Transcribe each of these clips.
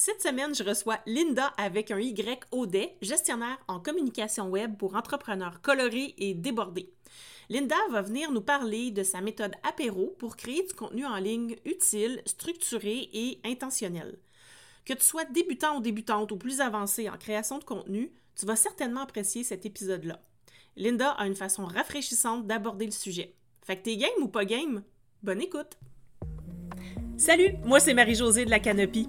Cette semaine, je reçois Linda avec un Y Audet, gestionnaire en communication web pour entrepreneurs colorés et débordés. Linda va venir nous parler de sa méthode apéro pour créer du contenu en ligne utile, structuré et intentionnel. Que tu sois débutant ou débutante ou plus avancé en création de contenu, tu vas certainement apprécier cet épisode-là. Linda a une façon rafraîchissante d'aborder le sujet. Fait que t'es game ou pas game? Bonne écoute! Salut, moi c'est Marie-Josée de la Canopie.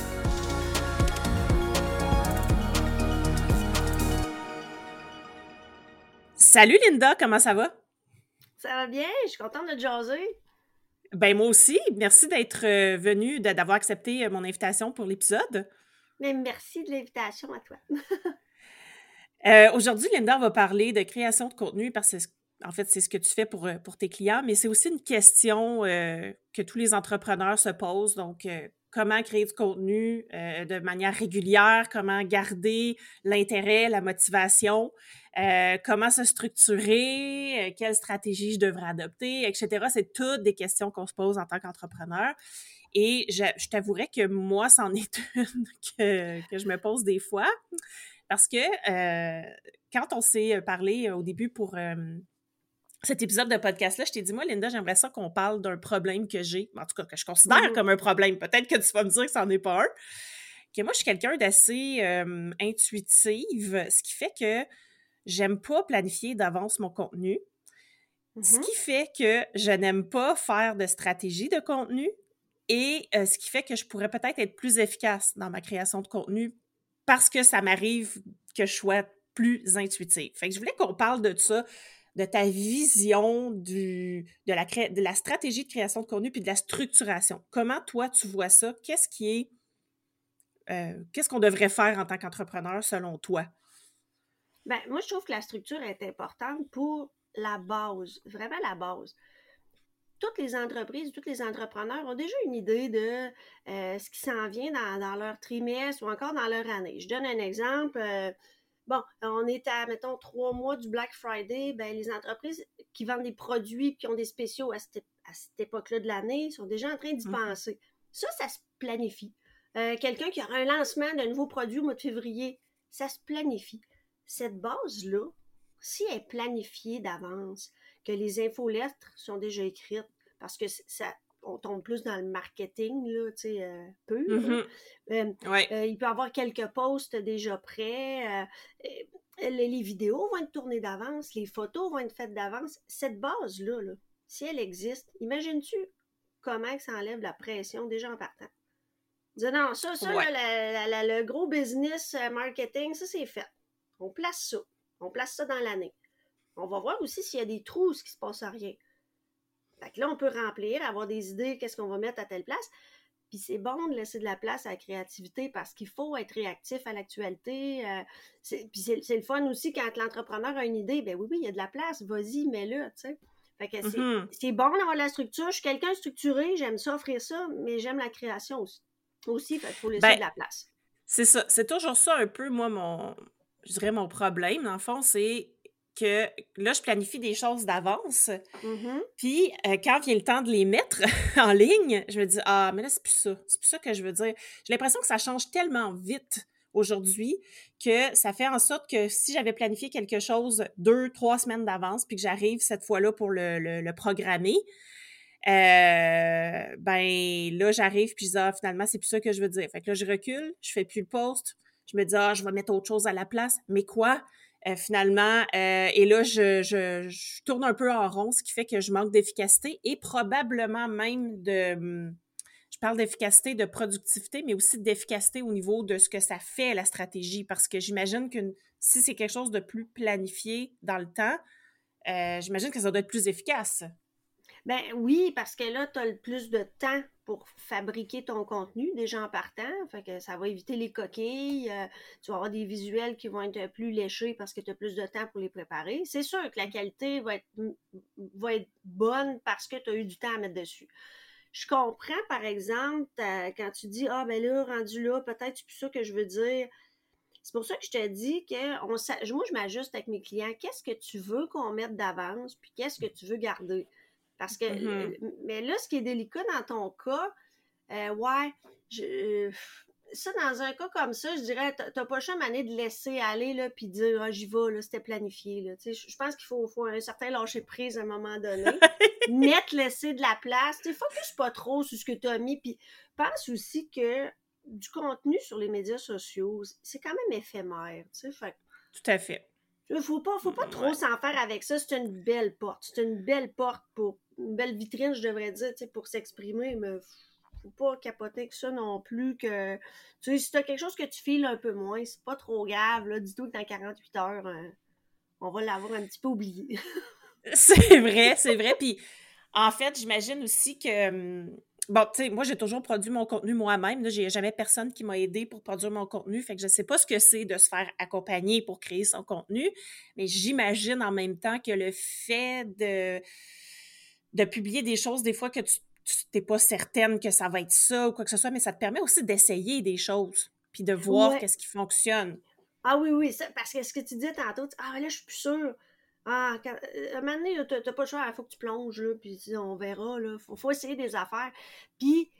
Salut Linda, comment ça va? Ça va bien, je suis contente de te jaser. Ben moi aussi, merci d'être euh, venue, d'avoir accepté euh, mon invitation pour l'épisode. Mais merci de l'invitation à toi. Euh, aujourd'hui, Linda va parler de création de contenu parce que en fait, c'est ce que tu fais pour, pour tes clients, mais c'est aussi une question que tous les entrepreneurs se posent. Donc, comment créer du contenu de manière régulière, comment garder l'intérêt, la motivation? Euh, comment se structurer, euh, quelle stratégie je devrais adopter, etc. C'est toutes des questions qu'on se pose en tant qu'entrepreneur. Et je, je t'avouerais que moi, c'en est une que, que, je me pose des fois. Parce que euh, quand on s'est parlé au début pour cet épisode de podcast-là, je t'ai dit, moi, Linda, j'aimerais ça qu'on parle d'un problème que j'ai, en tout cas, que je considère mm-hmm. comme un problème. Peut-être que tu vas me dire que c'en est pas un. Que moi, je suis quelqu'un d'assez intuitive, ce qui fait que j'aime pas planifier d'avance mon contenu. Ce Mmh qui fait que je n'aime pas faire de stratégie de contenu et euh, ce qui fait que je pourrais peut-être être plus efficace dans ma création de contenu parce que ça m'arrive que je sois plus intuitive. Fait que je voulais qu'on parle de ça, de ta vision du, de, la de la stratégie de création de contenu puis de la structuration. Comment toi tu vois ça? Qu'est-ce qui est. Euh, qu'est-ce qu'on devrait faire en tant qu'entrepreneur selon toi? Ben, moi, je trouve que la structure est importante pour la base, vraiment la base. Toutes les entreprises, tous les entrepreneurs ont déjà une idée de euh, ce qui s'en vient dans, leur trimestre ou encore dans leur année. Je donne un exemple. Euh, bon, on est à, mettons, trois mois du Black Friday. Ben, les entreprises qui vendent des produits qui ont des spéciaux à cette, époque-là de l'année sont déjà en train d'y mmh penser. Ça, ça se planifie. Euh, quelqu'un qui aura un lancement d'un nouveau produit au mois de février, ça se planifie cette base-là, si elle est planifiée d'avance, que les infolettres sont déjà écrites, parce que ça, on tombe plus dans le marketing, là, tu sais, euh, peu. Mm-hmm. Euh, euh, il peut y avoir quelques posts déjà prêts. Les, vidéos vont être tournées d'avance, les photos vont être faites d'avance. Cette base-là, là, si elle existe, imagines-tu comment ça enlève la pression déjà en partant? non, ça, ça le gros business marketing, ça, c'est fait. On place ça. On place ça dans l'année. On va voir aussi s'il y a des trous, ce qui se passe à rien. Fait que là, on peut remplir, avoir des idées, qu'est-ce qu'on va mettre à telle place. Puis c'est bon de laisser de la place à la créativité parce qu'il faut être réactif à l'actualité. Euh, puis c'est le fun aussi quand l'entrepreneur a une idée, ben oui, oui, il y a de la place, vas-y, mets-le, tu sais. Fait que mm-hmm. c'est bon d'avoir la structure. Je suis quelqu'un structuré, j'aime ça, offrir ça, mais j'aime la création aussi. Aussi, fait qu'il faut laisser ben, de la place. C'est ça. C'est toujours ça un peu, moi, mon, je dirais, mon problème, dans le fond, c'est que là, je planifie des choses d'avance. Mm-hmm. Puis, euh, quand vient le temps de les mettre en ligne, je me dis, ah, mais là, c'est plus ça. C'est plus ça que je veux dire. J'ai l'impression que ça change tellement vite aujourd'hui que ça fait en sorte que si j'avais planifié quelque chose deux, trois semaines d'avance, puis que j'arrive cette fois-là pour le, le, programmer, euh, ben là, j'arrive, puis je dis, ah, finalement, c'est plus ça que je veux dire. Fait que là, je recule, je fais plus le post, je me dis, ah, je vais mettre autre chose à la place. Mais quoi? Euh, finalement, euh, et là, je, je, tourne un peu en rond, ce qui fait que je manque d'efficacité et probablement même de... Je parle d'efficacité, de productivité, mais aussi d'efficacité au niveau de ce que ça fait la stratégie, parce que j'imagine que si c'est quelque chose de plus planifié dans le temps, euh, j'imagine que ça doit être plus efficace. Ben oui, parce que là, tu as le plus de temps pour fabriquer ton contenu déjà en partant. Fait que ça va éviter les coquilles. Euh, tu vas avoir des visuels qui vont être plus léchés parce que tu as plus de temps pour les préparer. C'est sûr que la qualité va être, va être bonne parce que tu as eu du temps à mettre dessus. Je comprends, par exemple, quand tu dis Ah, ben là, rendu là, peut-être c'est plus ça que je veux dire. C'est pour ça que je te dis que on, moi, je m'ajuste avec mes clients. Qu'est-ce que tu veux qu'on mette d'avance, puis qu'est-ce que tu veux garder? Parce que, mm-hmm. mais là, ce qui est délicat dans ton cas, euh, ouais, je, ça, dans un cas comme ça, je dirais, t'as pas le année de laisser aller, là, puis dire, ah, j'y vais, là, c'était planifié, là. Tu sais, je pense qu'il faut, faut, un certain lâcher prise à un moment donné. Net, laisser de la place. Tu sais, focus pas trop sur ce que tu as mis, puis pense aussi que du contenu sur les médias sociaux, c'est quand même éphémère, tu sais, fait Tout à fait. Faut pas, faut pas trop s'en faire avec ça. C'est une belle porte. C'est une belle porte pour une belle vitrine, je devrais dire, pour s'exprimer, mais faut pas capoter que ça non plus. Que, tu sais, si t'as quelque chose que tu files un peu moins, c'est pas trop grave. Là. Dis-toi que dans 48 heures, hein, on va l'avoir un petit peu oublié. c'est vrai, c'est vrai. Puis, en fait, j'imagine aussi que. Hum, bon, tu sais, moi, j'ai toujours produit mon contenu moi-même. J'ai jamais personne qui m'a aidé pour produire mon contenu. Fait que je sais pas ce que c'est de se faire accompagner pour créer son contenu. Mais j'imagine en même temps que le fait de de publier des choses des fois que tu n'es pas certaine que ça va être ça ou quoi que ce soit, mais ça te permet aussi d'essayer des choses, puis de voir qu'est-ce qui fonctionne. Ah oui, oui, parce que ce que tu disais tantôt, ah là, je suis plus sûre. Ah, quand, euh, à un moment donné, t'as pas le choix, il faut que tu plonges, là, puis on verra, là. Faut, faut essayer des affaires. Puis,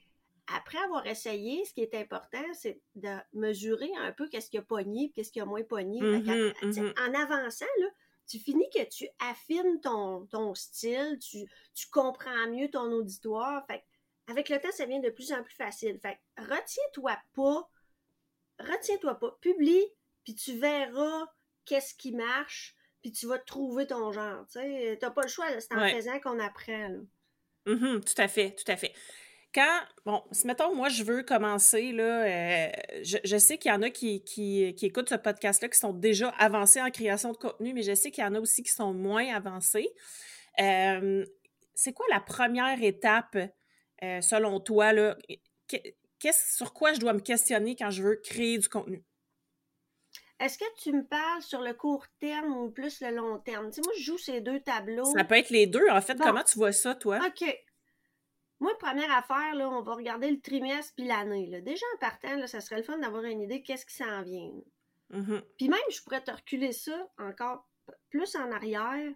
après avoir essayé, ce qui est important, c'est de mesurer un peu qu'est-ce qui a pogné, qu'est-ce qui a moins pogné. Mm-hmm, mm-hmm. En avançant, là, tu finis que tu affines ton, ton style, tu, tu, comprends mieux ton auditoire. Fait avec le temps, ça devient de plus en plus facile. Fait retiens-toi pas, retiens-toi pas, publie, puis tu verras qu'est-ce qui marche, puis tu vas trouver ton genre. Tu n'as pas le choix, c'est en faisant qu'on apprend. Mm-hmm, tout à fait, tout à fait quand, bon, si mettons, moi, je veux commencer, là, euh, je, sais qu'il y en a qui, qui, écoutent ce podcast-là qui sont déjà avancés en création de contenu, mais je sais qu'il y en a aussi qui sont moins avancés. Euh, c'est quoi la première étape, euh, selon toi, là? sur quoi je dois me questionner quand je veux créer du contenu? Est-ce que tu me parles sur le court terme ou plus le long terme? Tu sais, moi, je joue ces deux tableaux. Ça peut être les deux. En fait, comment tu vois ça, toi? OK. Moi, première affaire, là, on va regarder le trimestre puis l'année. Déjà en partant, là, ça serait le fun d'avoir une idée de qu'est-ce qui s'en vient. Mm-hmm. Puis même, je pourrais te reculer ça encore plus en arrière.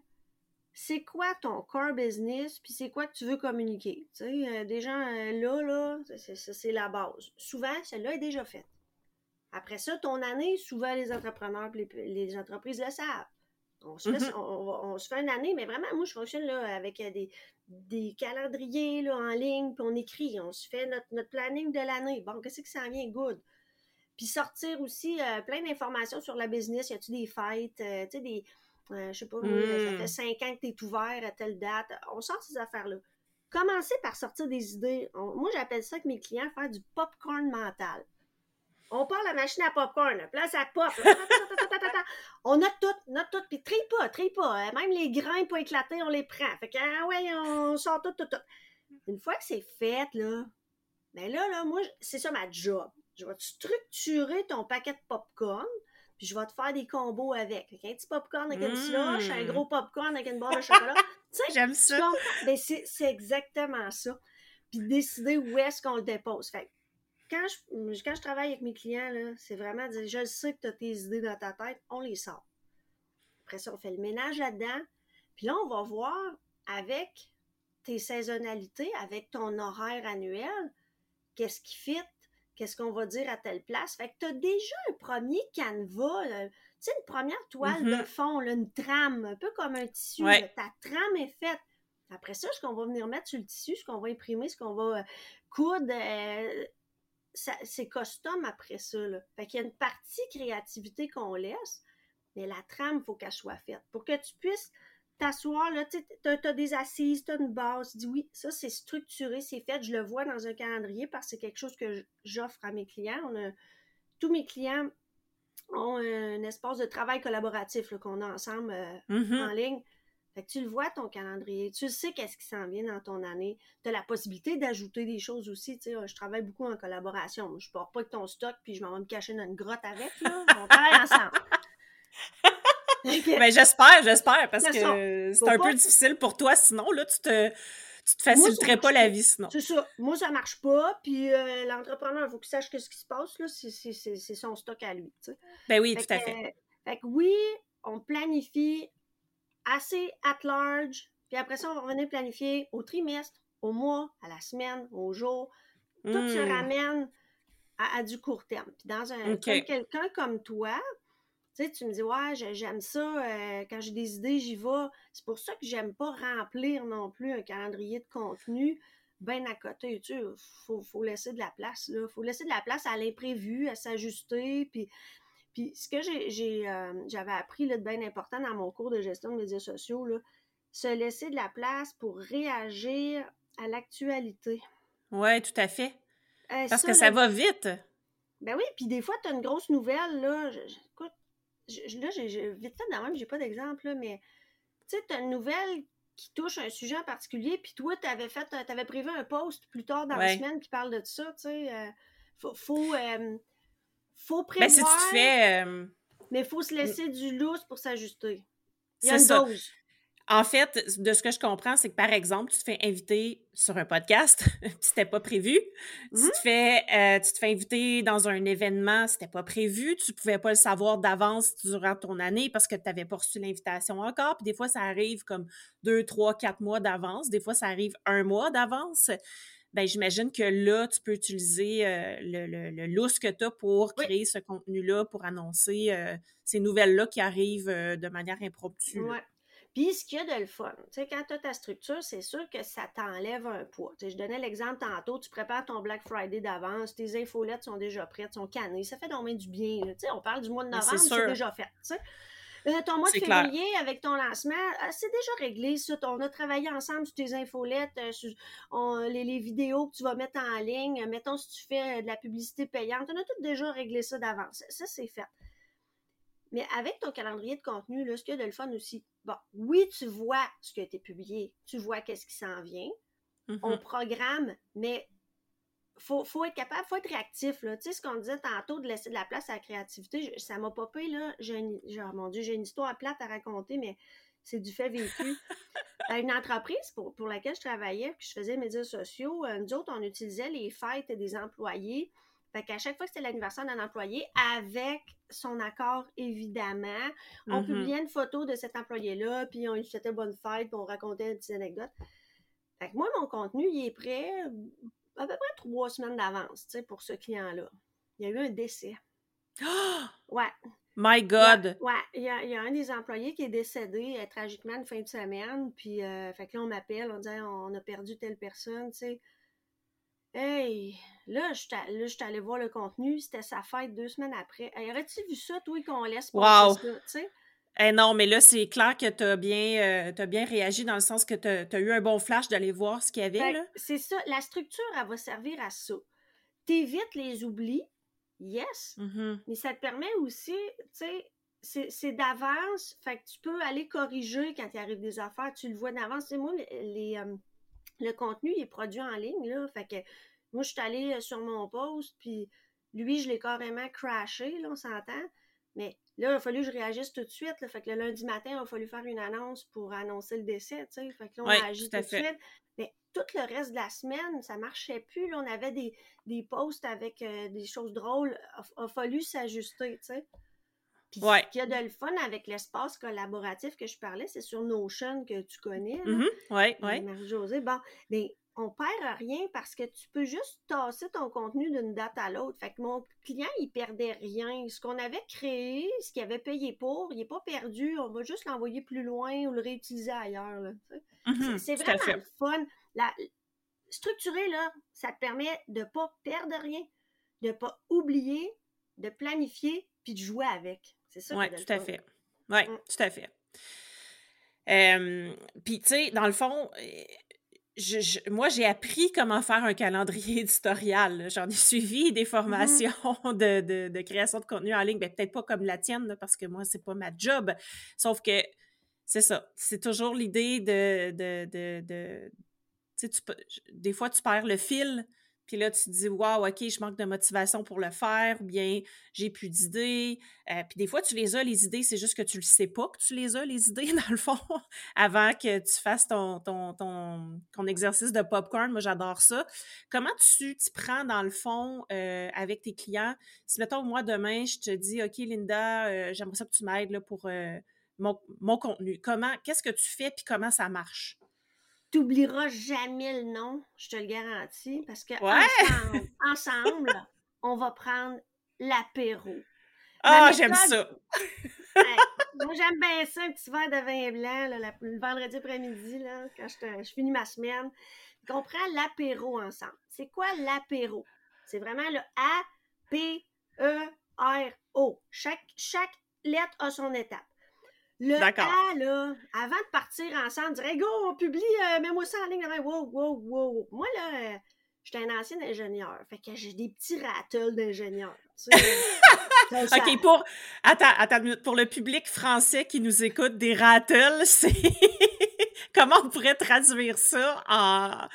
C'est quoi ton core business, puis c'est quoi que tu veux communiquer? Tu sais, euh, des gens euh, là, là, c'est la base. Souvent, celle-là est déjà faite. Après ça, ton année, souvent les entrepreneurs les, les entreprises le savent. On se, fait, mm-hmm. on, se fait une année, mais vraiment, moi, je fonctionne là, avec euh, des, des calendriers là, en ligne, puis on écrit, on se fait notre, planning de l'année. Bon, qu'est-ce que ça vient? Good. Puis sortir aussi euh, plein d'informations sur la business. Y a-tu des fêtes? Euh, tu sais, des. je sais pas, ça fait mm. cinq ans que tu es ouvert à telle date. On sort ces affaires-là. Commencez par sortir des idées. moi, j'appelle ça avec mes clients faire du popcorn mental. On part la machine à popcorn. Puis là, ça pop. on a tout, on a tout. Puis trie pas, trie pas. Hein. Même les grains pas éclater, on les prend. Fait que, ah ouais, on sort tout, tout, tout. Une fois que c'est fait, là, ben là, là, moi, c'est ça ma job. Je vais te structurer ton paquet de popcorn, puis je vais te faire des combos avec. un petit popcorn avec une slush, un mmh. gros popcorn avec une barre de chocolat. tu sais, J'aime ça. Ben, c'est exactement ça. Puis décider où est-ce qu'on le dépose. Fait quand je, quand je travaille avec mes clients, c'est vraiment dire je sais que tu as tes idées dans ta tête, on les sort. Après ça, on fait le ménage là-dedans. Puis là, on va voir avec tes saisonnalités, avec ton horaire annuel, qu'est-ce qui fit, qu'est-ce qu'on va dire à telle place. Fait que tu as déjà un premier canevas, tu sais, une première toile de mm-hmm. fond, une trame, un peu comme un tissu. ta trame est faite. Après ça, ce qu'on va venir mettre sur le tissu, ce qu'on va imprimer, ce qu'on va euh, coudre, euh, c'est custom après ça. Là. Fait qu'il y a une partie créativité qu'on laisse, mais la trame, il faut qu'elle soit faite. Pour que tu puisses t'asseoir, là, tu as, des assises, tu as une base, tu dis oui, ça c'est structuré, c'est fait, je le vois dans un calendrier parce que c'est quelque chose que j'offre à mes clients. tous mes clients ont un espace de travail collaboratif qu'on a ensemble euh, mm-hmm. en ligne. Fait que tu le vois, ton calendrier. Tu sais qu'est-ce qui s'en vient dans ton année. Tu as la possibilité d'ajouter des choses aussi. Tu sais, je travaille beaucoup en collaboration. Je pars pas avec ton stock puis je m'en vais me cacher dans une grotte avec. Là. On travaille ensemble. ben, j'espère, j'espère, parce que c'est un peu difficile pour toi. Sinon, là, tu te, tu te faciliterais pas la vie sinon. C'est ça. Moi, ça marche pas. Puis euh, l'entrepreneur, il faut qu'il sache ce qui se passe. là. C'est son stock à lui. Tu sais. Ben oui, tout à fait. fait que oui, on planifie assez at large. Puis après ça, on va revenir planifier au trimestre, au mois, à la semaine, au jour. Tout se hmm. ramène à, du court terme. Puis dans un quelqu'un comme toi, tu sais, tu me dis, ouais, j'aime ça, euh, quand j'ai des idées, j'y vais. C'est pour ça que j'aime pas remplir non plus un calendrier de contenu bien à côté. Tu sais, faut, faut laisser de la place, là. Faut laisser de la place à l'imprévu, à s'ajuster. Puis, puis ce que j'ai, euh, j'avais appris là, de bien important dans mon cours de gestion de médias sociaux, là, se laisser de la place pour réagir à l'actualité. Oui, tout à fait. Euh, Parce que ça va vite. Ben oui, puis des fois, tu as une grosse nouvelle, là. écoute, là, j'ai vite fait dans même, j'ai pas d'exemple, mais tu sais, tu as une nouvelle qui touche un sujet en particulier, puis toi, tu avais fait, avais prévu un post plus tard dans la semaine qui parle de ça, tu sais. Euh, faut, faut, euh, faut prévoir. Ben, si tu fais. Euh, mais il faut se laisser du lousse pour s'ajuster. Il y a une dose. En fait, de ce que je comprends, c'est que par exemple, tu te fais inviter sur un podcast, puis c'était pas prévu. Tu, te mmh. fais, euh, tu te fais inviter dans un événement, c'était pas prévu. Tu pouvais pas le savoir d'avance durant ton année parce que tu n'avais pas reçu l'invitation encore. Puis des fois, ça arrive comme deux, trois, quatre mois d'avance. Des fois, ça arrive un mois d'avance. Ben, j'imagine que là, tu peux utiliser euh, le, le, le que tu as pour créer ce contenu-là, pour annoncer euh, ces nouvelles-là qui arrivent de manière impromptue. Puis, ce qu'il y a de le fun, tu sais, quand tu as ta structure, c'est sûr que ça t'enlève un poids. Tu sais, je donnais l'exemple tantôt, tu prépares ton Black Friday d'avance, tes infolettes sont déjà prêtes, sont cannées, ça fait donc du bien. On parle du mois de novembre, c'est déjà fait. Euh, ton mois de février avec ton lancement, euh, c'est déjà réglé. Ça. On a travaillé ensemble sur tes infolettes, euh, sur les, les, vidéos que tu vas mettre en ligne. Mettons si tu fais de la publicité payante, on a tout déjà réglé ça d'avance. Ça, c'est fait. Mais avec ton calendrier de contenu, là, ce qu'il y a de le fun aussi, bon, oui, tu vois ce qui a été publié, tu vois qu'est-ce qui s'en vient, on mm-hmm. programme, mais faut, faut être capable, faut être réactif. Là. Tu sais, ce qu'on disait tantôt, de laisser de la place à la créativité, ça m'a popé, là. J'ai une, genre, mon Dieu, j'ai une histoire plate à raconter, mais c'est du fait vécu. une entreprise pour, pour laquelle je travaillais, puis je faisais médias sociaux, euh, nous autres, on utilisait les fêtes des employés fait qu'à chaque fois que c'était l'anniversaire d'un employé, avec son accord, évidemment, on mm-hmm. publiait une photo de cet employé-là, puis on lui souhaitait bonne fête, puis on racontait une petite anecdote. Fait que moi, mon contenu, il est prêt à peu près trois semaines d'avance, tu sais, pour ce client-là. Il y a eu un décès. Ouais. My God! ouais, il y, a, un des employés qui est décédé euh, tragiquement une fin de semaine, puis euh, fait que là, on m'appelle, on dit on a perdu telle personne, tu sais. Hey, là, je suis allée voir le contenu, c'était sa fête deux semaines après. Hey, Aurais-tu vu ça, toi, qu'on laisse passer ça, tu sais? Eh non, mais là, c'est clair que tu as, bien, euh, bien réagi dans le sens que tu as, eu un bon flash d'aller voir ce qu'il y avait. C'est ça. La structure, elle va servir à ça. T'évites les oublis, yes, mm-hmm. mais ça te permet aussi, tu sais, c'est d'avance. Fait que tu peux aller corriger quand il arrive des affaires. Tu le vois d'avance. C'est moi, les, euh, le contenu il est produit en ligne, là. Fait que moi, je suis allée euh, sur mon post, puis lui, je l'ai carrément crashé, là, on s'entend. Mais là, il a fallu que je réagisse tout de suite. Là. Fait que le lundi matin, il a fallu faire une annonce pour annoncer le décès, tu sais. Fait que là, on a agi tout, de suite. Mais tout le reste de la semaine, ça marchait plus. Là, on avait des, des posts avec euh, des choses drôles. Il a, fallu s'ajuster, tu sais. Puis ce qu'il y a de le fun avec l'espace collaboratif que je parlais, c'est sur Notion que tu connais. Oui, oui. Marie-Josée. Bon, mais on perd rien parce que tu peux juste tasser ton contenu d'une date à l'autre. Fait que mon client, il perdait rien. Ce qu'on avait créé, ce qu'il avait payé pour, il n'est pas perdu. On va juste l'envoyer plus loin ou le réutiliser ailleurs. Mm-hmm, c'est vraiment le fun. La, structurer, là, ça te permet de ne pas perdre rien, de ne pas oublier, de planifier, puis de jouer avec. C'est ça. Oui, tout à fait. Oui, mm. tout à fait. puis, tu sais, dans le fond, moi, j'ai appris comment faire un calendrier éditorial. J'en ai suivi des mmh formations de, création de contenu en ligne. Ben, peut-être pas comme la tienne, parce que moi, c'est pas ma job. Sauf que c'est ça. C'est toujours l'idée de. de, de, de tu sais, des fois, tu perds le fil puis là, tu te dis, waouh, OK, je manque de motivation pour le faire, ou bien j'ai plus d'idées. Euh, puis des fois, tu les as, les idées, c'est juste que tu le sais pas que tu les as, les idées, dans le fond, avant que tu fasses ton, ton, ton, exercice de popcorn. Moi, j'adore ça. Comment tu t'y prends, dans le fond, euh, avec tes clients? Si, mettons, moi, demain, je te dis, OK, Linda, euh, j'aimerais ça que tu m'aides pour mon, mon contenu. Comment, qu'est-ce que tu fais, puis comment ça marche? T'oublieras jamais le nom, je te le garantis, parce que ensemble, on va prendre l'apéro. Ah, j'aime ça! moi, j'aime bien ça, un petit verre de vin blanc, le vendredi après-midi, quand je, je, finis ma semaine. On prend l'apéro ensemble. C'est quoi l'apéro? C'est vraiment le A-P-E-R-O. Chaque, chaque lettre a son étape. Le A, là, avant de partir ensemble, dirait Go, on publie, euh, mets-moi ça en ligne. Wow, wow, wow. Moi, là, j'étais un ancien ingénieur. Fait que j'ai des petits rattles d'ingénieur. OK, pour. Attends, attends Pour le public français qui nous écoute, des rattles, c'est. Comment on pourrait traduire ça en,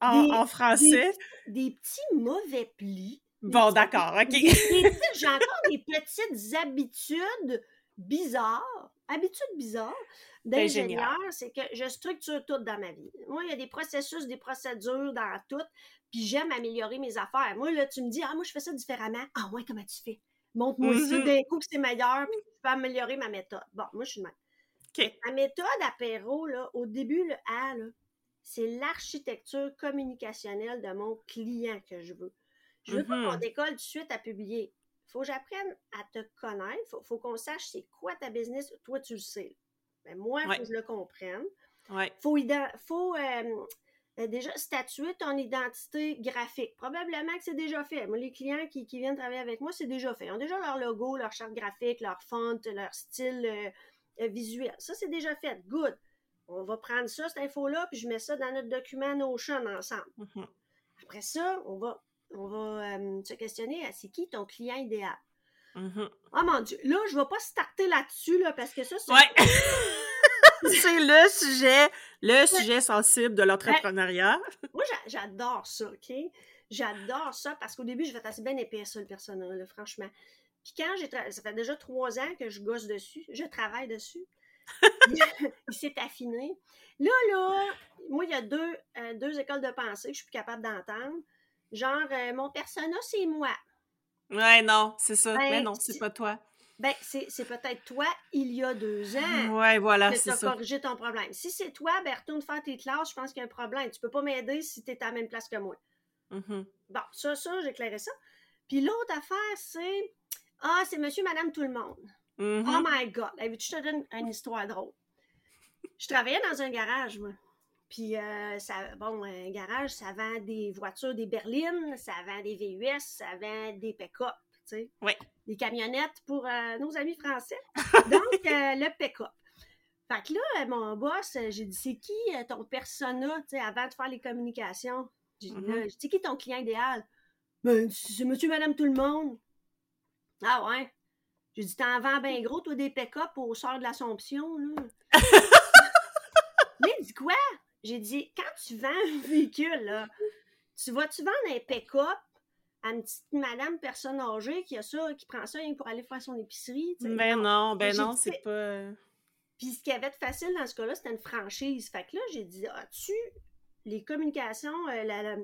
en, français? Des, petits mauvais plis. Bon, d'accord, OK. J'ai encore des petites habitudes bizarres habitude bizarre d'ingénieur, c'est que je structure tout dans ma vie. Moi, il y a des processus, des procédures dans tout, puis j'aime améliorer mes affaires. Moi, là, tu me dis, ah, moi, je fais ça différemment. Ah, ouais, comment tu fais? Montre-moi aussi mm-hmm. d'un coup que c'est meilleur, puis je peux améliorer ma méthode. Bon, moi, je suis de même. Ma méthode apéro, là, au début, le A, c'est l'architecture communicationnelle de mon client que je veux. Je veux pas qu'on mm-hmm. décolle tout de suite à publier faut que j'apprenne à te connaître. Faut, faut qu'on sache c'est quoi ta business. Toi, tu le sais. Mais moi, il faut que je le comprenne. Il faut, faut euh, euh, déjà statuer ton identité graphique. Probablement que c'est déjà fait. Moi, les clients qui, viennent travailler avec moi, c'est déjà fait. Ils ont déjà leur logo, leur charte graphique, leur font, leur style euh, visuel. Ça, c'est déjà fait. Good. On va prendre ça, cette info-là, puis je mets ça dans notre document Notion ensemble. Mm-hmm. Après ça, on va on va euh, se questionner à c'est qui ton client idéal? Mm-hmm. Oh mon Dieu, là, je ne vais pas starter là-dessus, là, parce que ça, c'est. Ouais. c'est le sujet, le sujet sensible de l'entrepreneuriat. Moi, j'adore ça, OK? J'adore ça parce qu'au début, je vais assez bien épais ça, le personnel, franchement. Puis quand j'ai. Ça fait déjà trois ans que je gosse dessus, je travaille dessus. il s'est affiné. Là, là, moi, il y a deux, euh, deux écoles de pensée que je suis plus capable d'entendre. Genre, euh, mon persona, c'est moi. Ouais, non, c'est ça. Ben, Mais non, c'est pas toi. Ben, c'est peut-être toi il y a deux ans. Ouais, voilà, c'est ça. corrigé ton problème. Si c'est toi, ben, retourne faire tes classes, je pense qu'il y a un problème. Tu peux pas m'aider si tu es à la même place que moi. Mm-hmm. Bon, ça, ça, j'ai éclairé ça. Puis l'autre affaire, c'est Ah, c'est monsieur, madame, tout le monde. Mm-hmm. Oh my God. je te donne une histoire drôle? Je travaillais dans un garage, moi. Puis, euh, ça, bon, un garage, ça vend des voitures, des berlines, ça vend des VUS, ça vend des pick-up, tu sais. Oui. Des camionnettes pour euh, nos amis français. Donc, euh, le pick-up. Fait que là, mon boss, j'ai dit, c'est qui ton persona, tu sais, avant de faire les communications? J'ai dit, mm-hmm. c'est qui ton client idéal? Ben, c'est monsieur, madame, tout le monde. Ah ouais? J'ai dit, t'en vends bien gros, toi, des pick-up au sort de l'Assomption, là. Mais dis quoi? J'ai dit, quand tu vends un véhicule, là, tu vas-tu vendre un pick-up à une petite madame personne âgée qui a ça, qui prend ça pour aller faire son épicerie? Ben non, ben non, c'est pas. Puis ce qui avait de facile dans ce cas-là, c'était une franchise. Fait que là, j'ai dit, as-tu les communications, euh,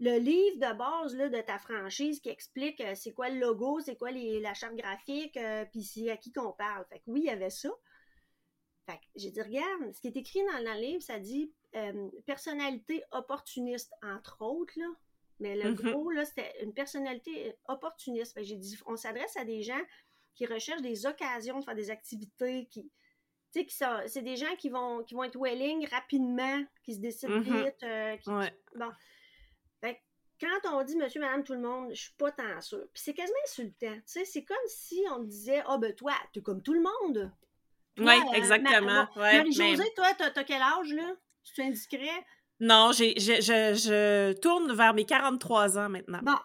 le livre de base là, de ta franchise qui explique euh, c'est quoi le logo, c'est quoi les, la charte graphique, euh, puis c'est à qui qu'on parle? Fait que oui, il y avait ça. Fait que j'ai dit, regarde, ce qui est écrit dans le livre, ça dit euh, personnalité opportuniste, entre autres, là. Mais le mm-hmm. gros, là, c'était une personnalité opportuniste. J'ai dit, on s'adresse à des gens qui recherchent des occasions de faire des activités qui, tu sais, c'est des gens qui vont, qui vont être willing rapidement, qui se décident mm-hmm. vite. Euh, bon. quand on dit monsieur, madame, tout le monde, je suis pas tant sûre. Puis c'est quasiment insultant. Tu sais, c'est comme si on disait, ah oh, ben toi, es comme tout le monde. Oui, euh, exactement. Marie-Josée, toi, t'as as quel âge, là? Tu es indiscret? Non, j'ai, je, je, tourne vers mes 43 ans maintenant. Bon.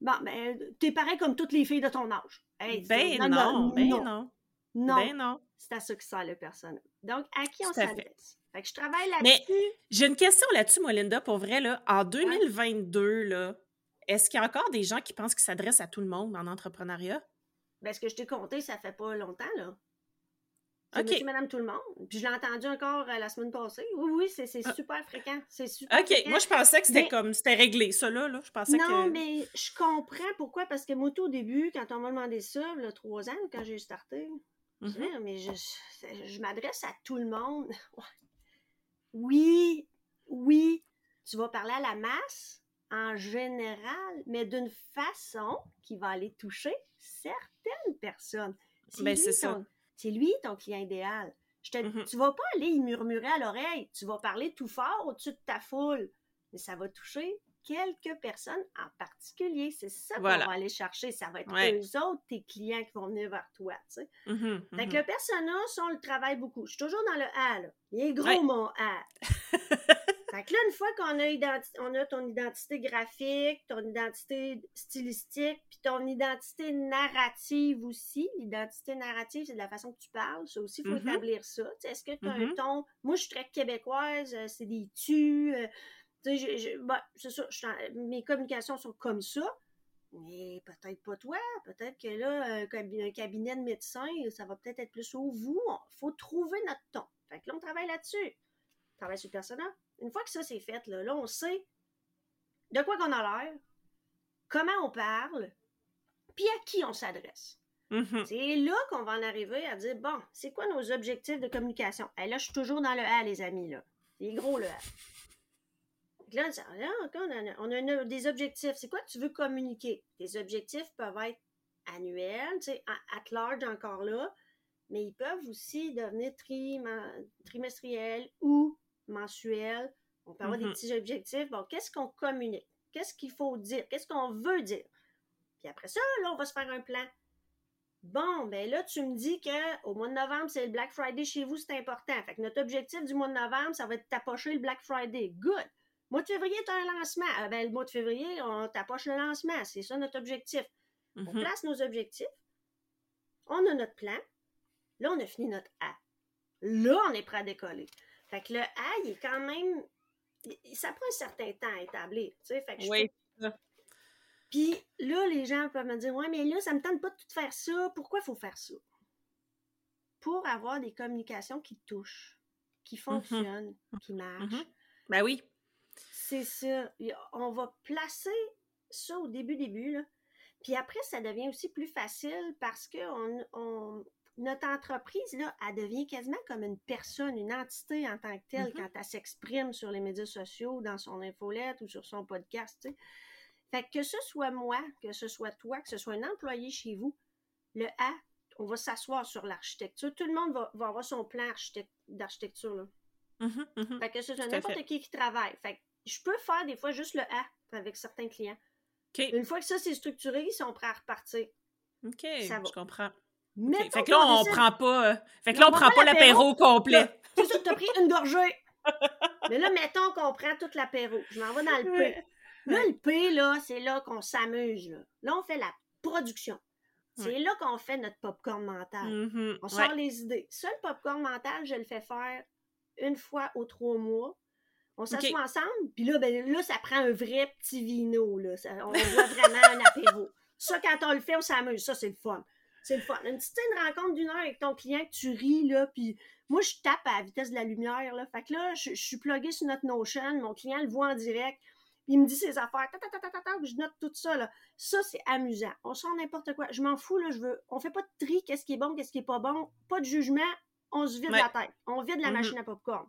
Bon, ben, t'es pareil comme toutes les filles de ton âge. ben non, ben non. Non. Ben non. C'est à ça que sert le persona. Donc, à qui on fait. s'adresse? Fait que je travaille Mais- là-dessus. J'ai une question là-dessus, moi, Linda, pour vrai, là. En 2022, là, est-ce qu'il y a encore des gens qui pensent qu'ils s'adressent à tout le monde en entrepreneuriat? Ben, ce que je t'ai compté, ça fait pas longtemps, là. C'est OK. monsieur, madame, tout le monde. Puis je l'ai entendu encore euh, la semaine passée. Oui, oui, c'est c'est Ah. super fréquent. C'est super OK, fréquent. moi, je pensais que c'était Mais- comme... C'était réglé, ça, là. là. Je pensais Non, que... mais je comprends pourquoi. Parce que moi, tout au début, quand on m'a demandé ça, là, trois ans, quand j'ai starté, je Mhm. disais, mais je, je- je m'adresse à tout le monde. Oui, oui, tu vas parler à la masse en général, mais d'une façon qui va aller toucher certaines personnes. Ben, c'est ça. C'est lui ton client idéal. Je te, Mhm. Tu vas pas aller y murmurer à l'oreille. Tu vas parler tout fort au-dessus de ta foule. Mais ça va toucher quelques personnes en particulier. C'est ça Voilà. qu'on va aller chercher. Ça va être Ouais. eux autres, tes clients, qui vont venir vers toi. tu sais. Mhm, mhm. que le persona, ça, on le travaille beaucoup. Je suis toujours dans le A, là. Il est gros, Ouais. mon A. fait que là, une fois qu'on a, identi- on a ton identité graphique, ton identité stylistique, puis ton identité narrative aussi. L'identité narrative, c'est de la façon que tu parles. Ça aussi, il faut Mhm. établir ça. Est-ce que tu as un Mhm. ton... Moi, je suis très québécoise, euh, c'est des tu. euh, tu sais, je- je- c'est je mes communications sont comme ça. Mais peut-être pas toi. Peut-être que là, un cabinet de médecin, ça va peut-être être plus au vous. Il faut trouver notre ton. Fait que là, on travaille là-dessus. On travaille sur le personnage. Une fois que ça c'est fait, là, là, on sait de quoi qu'on a l'air, comment on parle, puis à qui on s'adresse. Mhm. C'est là qu'on va en arriver à dire bon, c'est quoi nos objectifs de communication? Et là, je suis toujours dans le A, les amis, là. C'est gros, le A. Là, là, on a, on a des objectifs. C'est quoi que tu veux communiquer? Tes objectifs peuvent être annuels, tu sais, à- at large encore là, mais ils peuvent aussi devenir trimestriels ou mensuels. On peut avoir des Mhm. petits objectifs. Bon, qu'est-ce qu'on communique? Qu'est-ce qu'il faut dire? Qu'est-ce qu'on veut dire? Puis après ça, là, on va se faire un plan. Bon, ben là, tu me dis que au mois de novembre, c'est le Black Friday chez vous, c'est important. Fait que notre objectif du mois de novembre, ça va être de tapocher le Black Friday. Good. Mois de février, tu as un lancement. Ah, ben, le mois de février, on tapoche le lancement. C'est ça notre objectif. On Mhm. place nos objectifs. On a notre plan. Là, on a fini notre A. Là, on est prêt à décoller. Fait que le A, il est quand même. Ça prend un certain temps à établir. tu sais. Fait que Oui. puis là, les gens peuvent me dire Ouais, mais là, ça me tente pas de tout faire ça. Pourquoi il faut faire ça? Pour avoir des communications qui touchent, qui fonctionnent, qui marchent. Mhm. Ben oui. C'est ça. On va placer ça au début, début, là. Puis après, ça devient aussi plus facile parce que on, on- notre entreprise, là, elle devient quasiment comme une personne, une entité en tant que telle Mhm. quand elle s'exprime sur les médias sociaux, dans son infolette ou sur son podcast, tu sais. Fait que que ce soit moi, que ce soit toi, que ce soit un employé chez vous, le A, on va s'asseoir sur l'architecture. Tout le monde va, va avoir son plan architect- d'architecture, là. Mhm, mhm. Fait que c'est n'importe qui qui travaille. Fait que je peux faire des fois juste le A avec certains clients. Une fois que ça c'est structuré, ils sont prêts à repartir. OK, Ça va. je comprends. OK. Fait que là, on prend pas... euh, Fait que là, on prend pas l'apéro complet. C'est ça, t'as pris une gorgée. Mais là, mettons qu'on prend tout l'apéro. Je m'en vais dans le P. Là, le P, là, c'est là qu'on s'amuse. Là. là, on fait la production. C'est là qu'on fait notre popcorn mental. Mhm. On Ouais. sort les idées. Ça, le popcorn mental, je le fais faire une fois aux trois mois. On s'assoit ensemble, puis là, ben, là, ça prend un vrai petit vino. Là. Ça- on voit vraiment un apéro. Ça, quand on le fait, on s'amuse. Ça, c'est le fun. C'est le fun. Une petite une rencontre d'une heure avec ton client que tu ris, là, puis moi, je tape à la vitesse de la lumière, là. Fait que là, je, je suis pluguée sur notre Notion, mon client le voit en direct, puis il me dit ses affaires, ta, je note tout ça, là. Ça, c'est amusant. On sort n'importe quoi. Je m'en fous, là, je veux... On fait pas de tri, qu'est-ce qui est bon, qu'est-ce qui est pas bon, pas de jugement, on se vide Ouais. la tête. On vide la Mhm. machine à popcorn.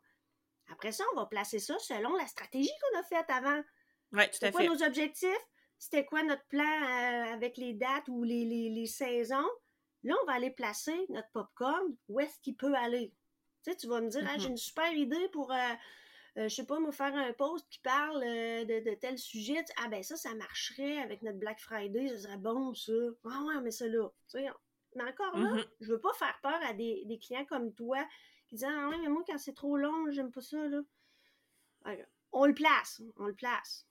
Après ça, on va placer ça selon la stratégie qu'on a faite avant. Ouais, tout C'était à quoi fait. nos objectifs? C'était quoi notre plan euh, avec les dates ou les, les- les saisons? Là, on va aller placer notre popcorn où est-ce qu'il peut aller. Tu sais, tu vas me dire, Ah, Mhm. j'ai une super idée pour, euh, euh, je sais pas, me faire un post qui parle euh, de, de tel sujet. Ah ben ça, ça marcherait avec notre Black Friday, ça serait bon ça. Ah ouais, mais ça là. Tu sais, mais encore là, Mhm. je veux pas faire peur à des, des clients comme toi qui disent Ah ouais, mais moi quand c'est trop long, j'aime pas ça là. Alors, On le place, on le place.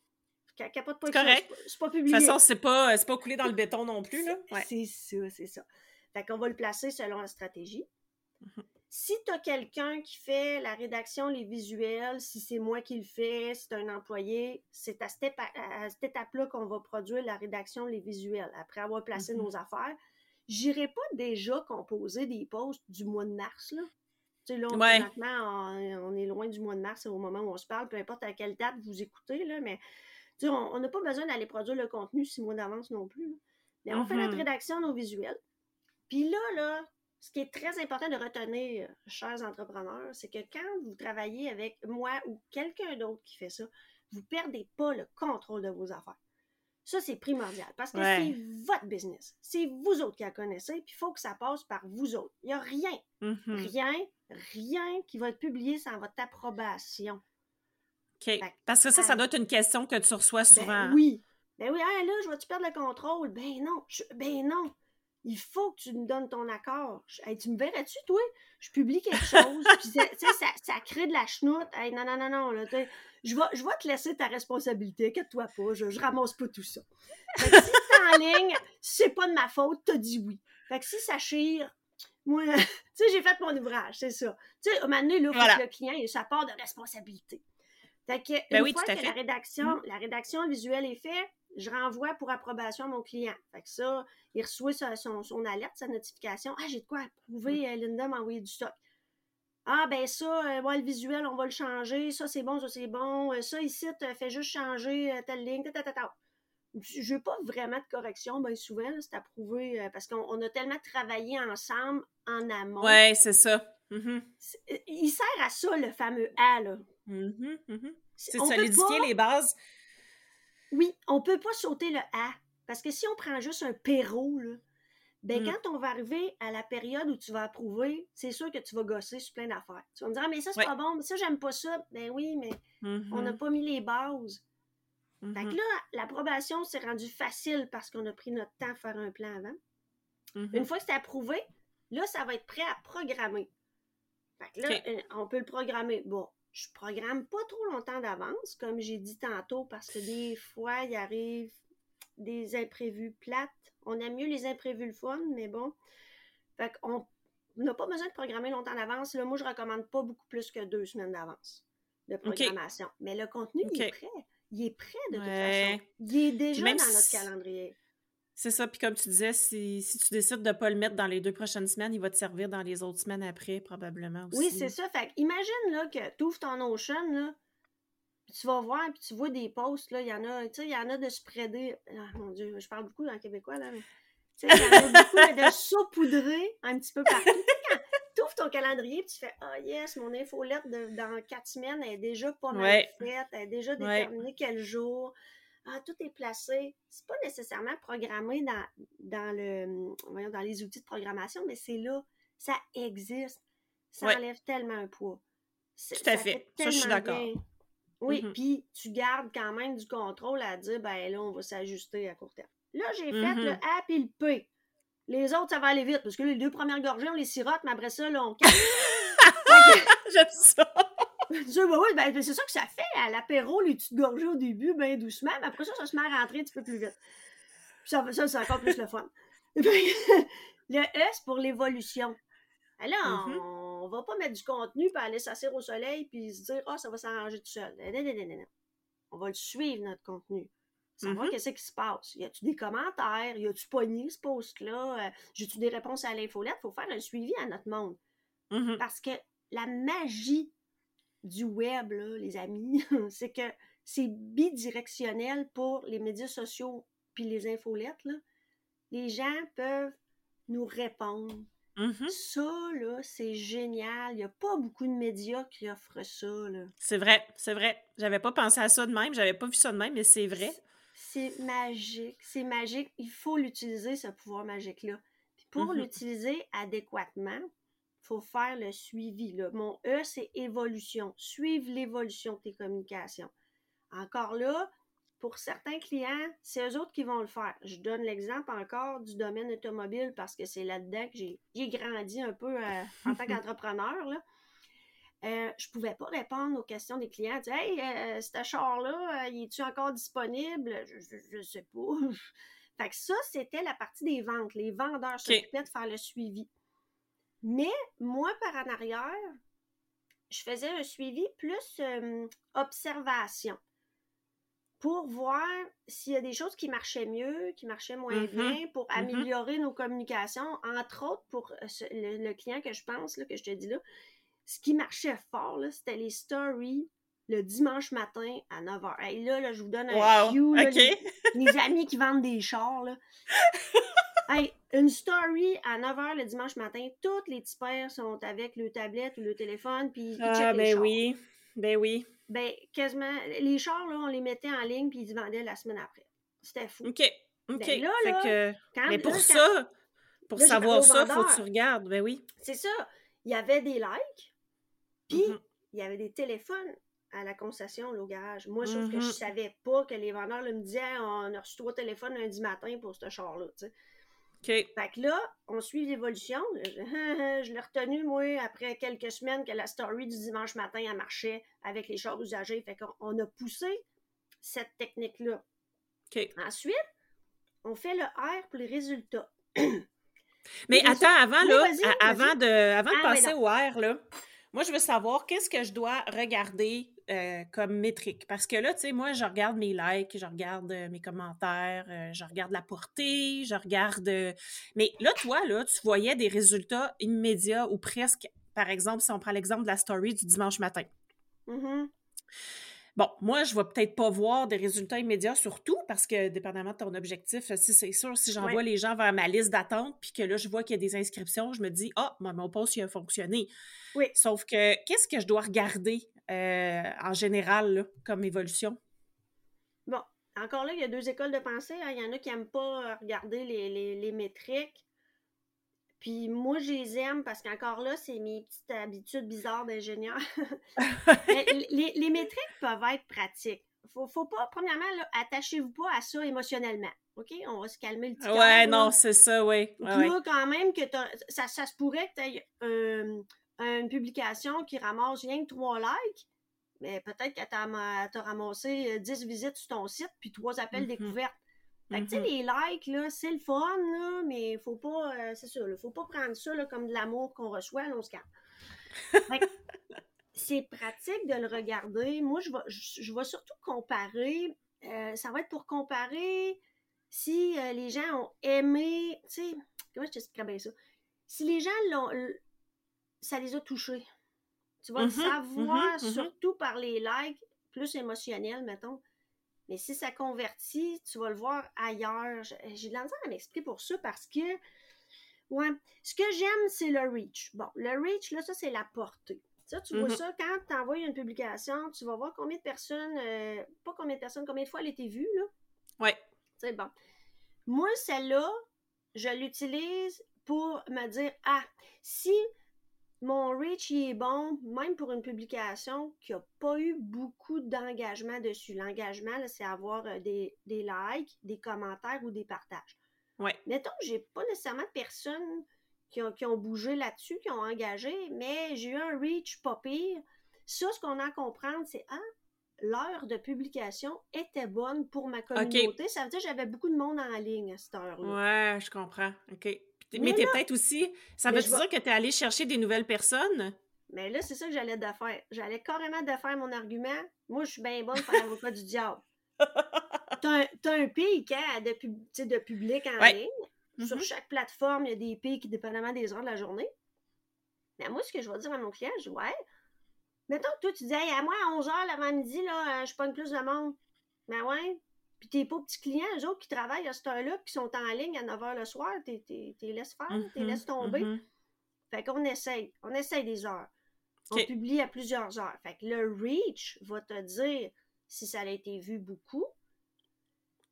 Ca- Capote pas C'est correct. c'est pas- pas De publié. toute façon, c'est pas, c'est pas coulé dans le béton non plus, là. Ouais. C'est ça, c'est ça. Fait qu'on va le placer selon la stratégie. Mhm. Si tu as quelqu'un qui fait la rédaction, les visuels, si c'est moi qui le fais, si c'est un employé, c'est à cette, étape-là qu'on va produire la rédaction, les visuels, après avoir placé Mhm. nos affaires. J'irai pas déjà composer des posts du mois de mars, là. Tu sais, là, on- Ouais. présentement, on, on est loin du mois de mars, c'est au moment où on se parle, peu importe à quelle date vous écoutez, là, mais tu sais, on n'a pas besoin d'aller produire le contenu six mois d'avance non plus. là. Mais on fait notre Mhm. rédaction, nos visuels. Puis là, là, ce qui est très important de retenir, chers entrepreneurs, c'est que quand vous travaillez avec moi ou quelqu'un d'autre qui fait ça, vous ne perdez pas le contrôle de vos affaires. Ça, c'est primordial parce que Ouais. c'est votre business. C'est vous autres qui la connaissez, puis il faut que ça passe par vous autres. Il n'y a rien, Mhm. rien, rien qui va être publié sans votre approbation. OK. Parce que ça, ça doit être une question que tu reçois souvent. Ben oui. Ben oui, ah, là, je vais-tu perdre le contrôle? Ben non. Je- ben non. Il faut que tu me donnes ton accord. Hey, tu me verrais-tu, toi? Je publie quelque chose, puis c'est- tu sais, ça, ça crée de la chenoute. Hey, non, non, non, non. Là, je, vais, je vais te laisser ta responsabilité. Inquiète-toi pas. Je, je ramasse pas tout ça. Fait que si t'es en ligne, c'est pas de ma faute, t'as dit oui. Fait que si ça chire, moi, tu sais, j'ai fait mon ouvrage, c'est ça. Tu sais, à un moment donné, là, Voilà. le client ait sa part de responsabilité. Fait que, Ben une oui, fois que fait. la rédaction, la rédaction visuelle est faite, je renvoie pour approbation à mon client. Fait que ça, il reçoit sa- son, son alerte, sa notification. Ah, j'ai de quoi approuver, euh, Linda m'a envoyé du stock. Ah, ben ça, euh, ouais, le visuel, on va le changer. Ça, c'est bon, ça, c'est bon. Euh, ça, ici, fait juste changer telle ligne. ta, ta, ta, ta. Je n'ai pas vraiment de correction, bien souvent, c'est approuvé euh, parce qu'on on a tellement travaillé ensemble en amont. Ouais, c'est ça. Mhm. Euh, Il sert à ça, le fameux A, là. Mhm. C'est solidifier pas- les bases. Oui, on peut pas sauter le A. Parce que si on prend juste un perro, là, ben Mm. quand on va arriver à la période où tu vas approuver, c'est sûr que tu vas gosser sur plein d'affaires. Tu vas me dire, Ah, mais ça, c'est Ouais. pas bon, mais ça, j'aime pas ça. Ben oui, mais on n'a Mhm, pas mis les bases. Fait que là, l'approbation s'est rendue facile parce qu'on a pris notre temps à faire un plan avant. mhm. Une fois que c'est approuvé, là, ça va être prêt à programmer. Fait que là, euh, on peut le programmer. Bon, je programme pas trop longtemps d'avance, comme j'ai dit tantôt, parce que des fois, il arrive des imprévus plates. On aime mieux les imprévus le fun, mais bon. Fait qu'on n'a pas besoin de programmer longtemps d'avance. Là, moi, je recommande pas beaucoup plus que deux semaines d'avance de programmation. Mais le contenu, il est prêt. Il est prêt de toute Ouais. façon. Il est déjà même dans notre si- calendrier. C'est ça. Puis comme tu disais, si, si tu décides de ne pas le mettre dans les deux prochaines semaines, il va te servir dans les autres semaines après, probablement aussi. Oui, c'est ça. Fait imagine là, que tu ouvres ton Ocean, là, puis tu vas voir, puis tu vois des posts, là, il y en a, tu sais, il y en a de spreader. Ah, mon Dieu, je parle beaucoup en québécois, là, mais tu sais, il y en a beaucoup là, de saupoudrer un petit peu partout. Tu ouvres ton calendrier, puis tu fais Ah yes, mon infolette de, dans quatre semaines, elle est déjà pas mal Ouais. faite, elle est déjà Ouais. déterminée quel jour. Ah, tout est placé. C'est pas nécessairement programmé dans, dans, le, voyons, dans les outils de programmation, mais c'est là. Ça existe. Ça Ouais. enlève tellement un poids. Tout à fait. Ça, je suis d'accord. Oui, Mhm. puis tu gardes quand même du contrôle à dire, ben là, on va s'ajuster à court terme. Là, j'ai fait Mhm. le A puis le P. Les autres, ça va aller vite, parce que les deux premières gorgées, on les sirote, mais après ça, là, on J'aime ça. Ben oui, ben, c'est ça que ça fait. À l'apéro, les petites gorgées au début, bien doucement, mais après ça, ça se met à rentrer un petit peu plus vite. Puis ça, ça c'est encore plus le fun. le E, c'est pour l'évolution. Ben là, on, on va pas mettre du contenu puis aller s'asseoir au soleil puis se dire, ah, ça va s'arranger tout seul. Non, non, non. On va le suivre, notre contenu. Savoir Mhm. qu'est-ce qui se passe. Y a-tu des commentaires? Y a-tu pogné ce post-là? Euh, J'ai-tu des réponses à l'infolette? Faut faire un suivi à notre monde. Mhm. Parce que la magie du web, là, les amis, c'est que c'est bidirectionnel pour les médias sociaux puis les infolettes. Là. Les gens peuvent nous répondre. Mhm. Ça, là, c'est génial. Il n'y a pas beaucoup de médias qui offrent ça. C'est vrai, c'est vrai. J'avais pas pensé à ça de même, j'avais pas vu ça de même, mais c'est vrai. C'est magique. C'est magique. Il faut l'utiliser, ce pouvoir magique-là. Puis pour Mhm. l'utiliser adéquatement, faut faire le suivi. Là. Mon E, c'est évolution. Suivre l'évolution de tes communications. Encore là, pour certains clients, c'est eux autres qui vont le faire. Je donne l'exemple encore du domaine automobile parce que c'est là-dedans que j'ai grandi un peu euh, en tant qu'entrepreneur. là. Euh, je pouvais pas répondre aux questions des clients. Dire, hey, euh, cet char-là, euh, il est-tu encore disponible? Je, je sais pas. Fait que ça, c'était la partie des ventes. Les vendeurs s'occupaient de faire le suivi. Mais moi, par en arrière, je faisais un suivi plus euh, observation pour voir s'il y a des choses qui marchaient mieux, qui marchaient moins Mhm. bien, pour Mhm. améliorer nos communications, entre autres pour euh, ce- le, le client que je pense, là, que je te dis là. Ce qui marchait fort, c'était les stories le dimanche matin à 9h. Hey, là, là, je vous donne un Wow! là, OK. les, les amis qui vendent des chars. Là. Hey, une story à 9h le dimanche matin, tous les petits pères sont avec le tablette ou le téléphone, puis ils Ah, les ben chars. oui. Ben oui. Ben, quasiment, les chars, là, on les mettait en ligne, puis ils se vendaient la semaine après. C'était fou. OK. OK. Ben là, Fait là, que- Quand- mais pour là, quand- ça, pour savoir ça, faut que tu regardes. Ben oui. C'est ça. Il y avait des likes, puis Mhm. il y avait des téléphones à la concession, au garage. Moi, sauf que Mhm. je savais pas que les vendeurs là, me disaient on a reçu trois téléphones lundi matin pour ce char-là. tu sais. Fait que là, on suit l'évolution. Je l'ai retenu, moi, après quelques semaines que la story du dimanche matin, elle marchait avec les chars usagés. Fait qu'on on a poussé cette technique-là. Ensuite, on fait le R pour les résultats. Mais Les attends, avant, Oui, là, avant de, avant Ah, passer au R, là, moi, je veux savoir qu'est-ce que je dois regarder euh, comme métrique. Parce que là, tu sais, moi, je regarde mes likes, je regarde euh, mes commentaires, euh, je regarde la portée, je regarde. Mais là, toi, là, tu voyais des résultats immédiats ou presque. Par exemple, si on prend l'exemple de la story du dimanche matin. Mhm. Bon, moi, je vais peut-être pas voir des résultats immédiats, surtout parce que, dépendamment de ton objectif, si c'est sûr, si j'envoie Ouais. les gens vers ma liste d'attente, puis que là, je vois qu'il y a des inscriptions, je me dis, ah, mon, mon post, il a fonctionné. Oui. Sauf que, qu'est-ce que je dois regarder? Euh, en général, là, comme évolution? Bon, encore là, il y a deux écoles de pensée. hein. Il y en a qui n'aiment pas euh, regarder les, les- les métriques. Puis moi, je les aime parce qu'encore là, c'est mes petites habitudes bizarres d'ingénieur. Mais les, les métriques peuvent être pratiques. Faut, faut pas, premièrement, attachez-vous pas à ça émotionnellement. OK? On va se calmer le petit ouais, non, c'est ça, oui. Ouais, quand même, que ça, ça se pourrait que tu aies une publication qui ramasse rien que trois likes, mais peut-être que tu as, ramassé euh, 10 visites sur ton site puis trois appels Mhm. découvertes. Fait que, tu sais, Mhm. les likes, là, c'est le fun, là, mais faut pas, euh, c'est ça, là, faut pas prendre ça là, comme de l'amour qu'on reçoit, là, on se calme. Fait que c'est pratique de le regarder. Moi, je vais, je, je vais surtout comparer. euh, ça va être pour comparer si euh, les gens ont aimé. Tu sais, comment je t'expliquerais bien ça? Si les gens l'ont. Ça les a touchés. Tu vas le savoir surtout par les likes plus émotionnels, mettons. Mais si ça convertit, tu vas le voir ailleurs. J'ai de la misère à m'expliquer pour ça parce que. Ouais. Ce que j'aime, c'est le reach. Bon, le reach, là, ça, c'est la portée. Ça, tu vois Mhm. ça quand tu envoies une publication, tu vas voir combien de personnes, euh, pas combien de personnes, combien de fois elle a été vue, là. Ouais. C'est bon. Moi, celle-là, je l'utilise pour me dire, ah, si mon reach il est bon, même pour une publication qui n'a pas eu beaucoup d'engagement dessus. L'engagement, c'est avoir euh, des, des likes, des commentaires ou des partages. Ouais. Mettons que j'ai pas nécessairement de personnes qui ont, qui ont bougé là-dessus, qui ont engagé, mais j'ai eu un reach pas pire. Ça, ce qu'on a à comprendre, c'est ah, l'heure de publication était bonne pour ma communauté. Ça veut dire que j'avais beaucoup de monde en ligne à cette heure-là. Ouais, je comprends. OK. T'es- Mais Mais t'es peut-être aussi. Ça veut dire que tu es allé chercher des nouvelles personnes? Mais là, c'est ça que j'allais de faire. J'allais carrément de faire mon argument. Moi, je suis bien bonne pour faire l'avocat du diable. T'as un, un pic hein, de, pub- public en Ouais. ligne. Sur Mhm. chaque plateforme, il y a des pics dépendamment des heures de la journée. Mais moi, ce que je vais dire à mon client, je dis Ouais, mettons que toi, tu dis Hey, à moi, à 11h l'avant-midi, là, euh, je pogne plus de monde. Mais ouais. Puis tes pauvres petits clients, eux autres qui travaillent à cette heure-là, qui sont en ligne à 9h le soir, t'es laisses faire, t'es Mhm, laisses tomber. mhm. Fait qu'on essaye. On essaye des heures. On publie à plusieurs heures. Fait que le reach va te dire si ça a été vu beaucoup.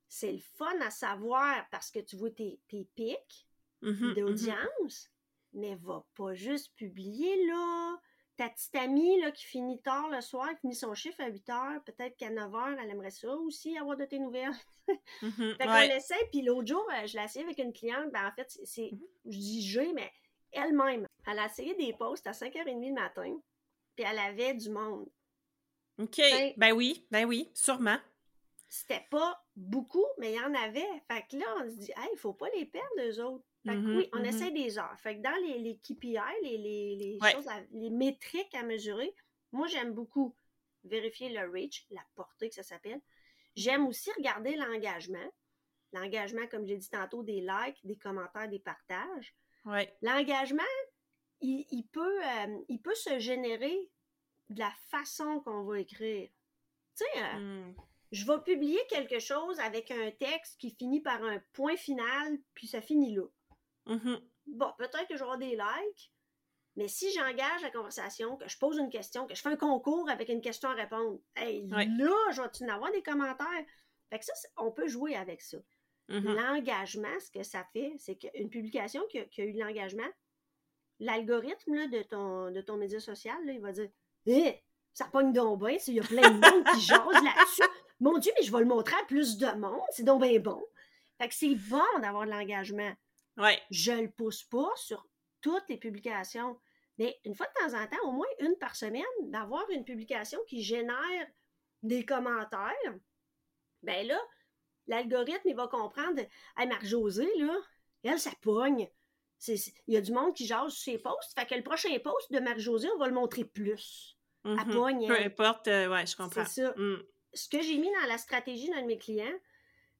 C'est le fun à savoir parce que tu vois tes, tes pics Mhm, mhm. d'audience, mais va pas juste publier là. Ta petite amie là, qui finit tard le soir, qui finit son chiffre à 8 heures, peut-être qu'à 9 heures, elle aimerait ça aussi, avoir de tes nouvelles. Mhm, Fait qu'on ouais. l'essaie, puis l'autre jour, euh, je l'ai essayé avec une cliente, ben en fait, c'est- Mhm. je dis j'ai, mais elle-même, elle a essayé des posts à 5h30 le matin, puis elle avait du monde. OK. Ben- Ben oui, ben oui, sûrement. c'était pas beaucoup, mais il y en avait. Fait que là, on se dit, hey, il faut pas les perdre, eux autres. Fait que Mhm, oui, on mhm. essaie des heures. Fait que dans les, les KPI, les, les, les Ouais. choses, à- les métriques à mesurer, moi, j'aime beaucoup vérifier le reach, la portée que ça s'appelle. J'aime aussi regarder l'engagement. L'engagement, comme j'ai dit tantôt, des likes, des commentaires, des partages. Ouais. L'engagement, il, il peut, euh, il peut se générer de la façon qu'on va écrire. Tu sais, euh, Mm. je vais publier quelque chose avec un texte qui finit par un point final, puis ça finit là. Mhm. Bon, peut-être que j'aurai des likes, mais si j'engage la conversation, que je pose une question, que je fais un concours avec une question à répondre, hey, là, je vais-tu en avoir des commentaires? Fait que ça, on peut jouer avec ça. Mhm. L'engagement, ce que ça fait, c'est qu'une publication qui a, qui a eu de l'engagement, l'algorithme là, de, ton, de ton média social, là, il va dire Eh, ça pogne donc bien, il y a plein de monde qui jase là-dessus. Mon Dieu, mais je vais le montrer à plus de monde, c'est donc bien bon. Fait que c'est bon d'avoir de l'engagement. Ouais. Je le pousse pas sur toutes les publications. Mais une fois de temps en temps, au moins une par semaine, d'avoir une publication qui génère des commentaires, ben là, l'algorithme, il va comprendre, hey, Marc-Josée, là, elle, ça pogne. Il y a du monde qui jase sur ses posts, fait que le prochain post de Marc-Josée, on va le montrer plus. Mhm. pogne, Peu elle. importe, euh, ouais, je comprends. C'est ça. Mm. Ce que j'ai mis dans la stratégie d'un de mes clients,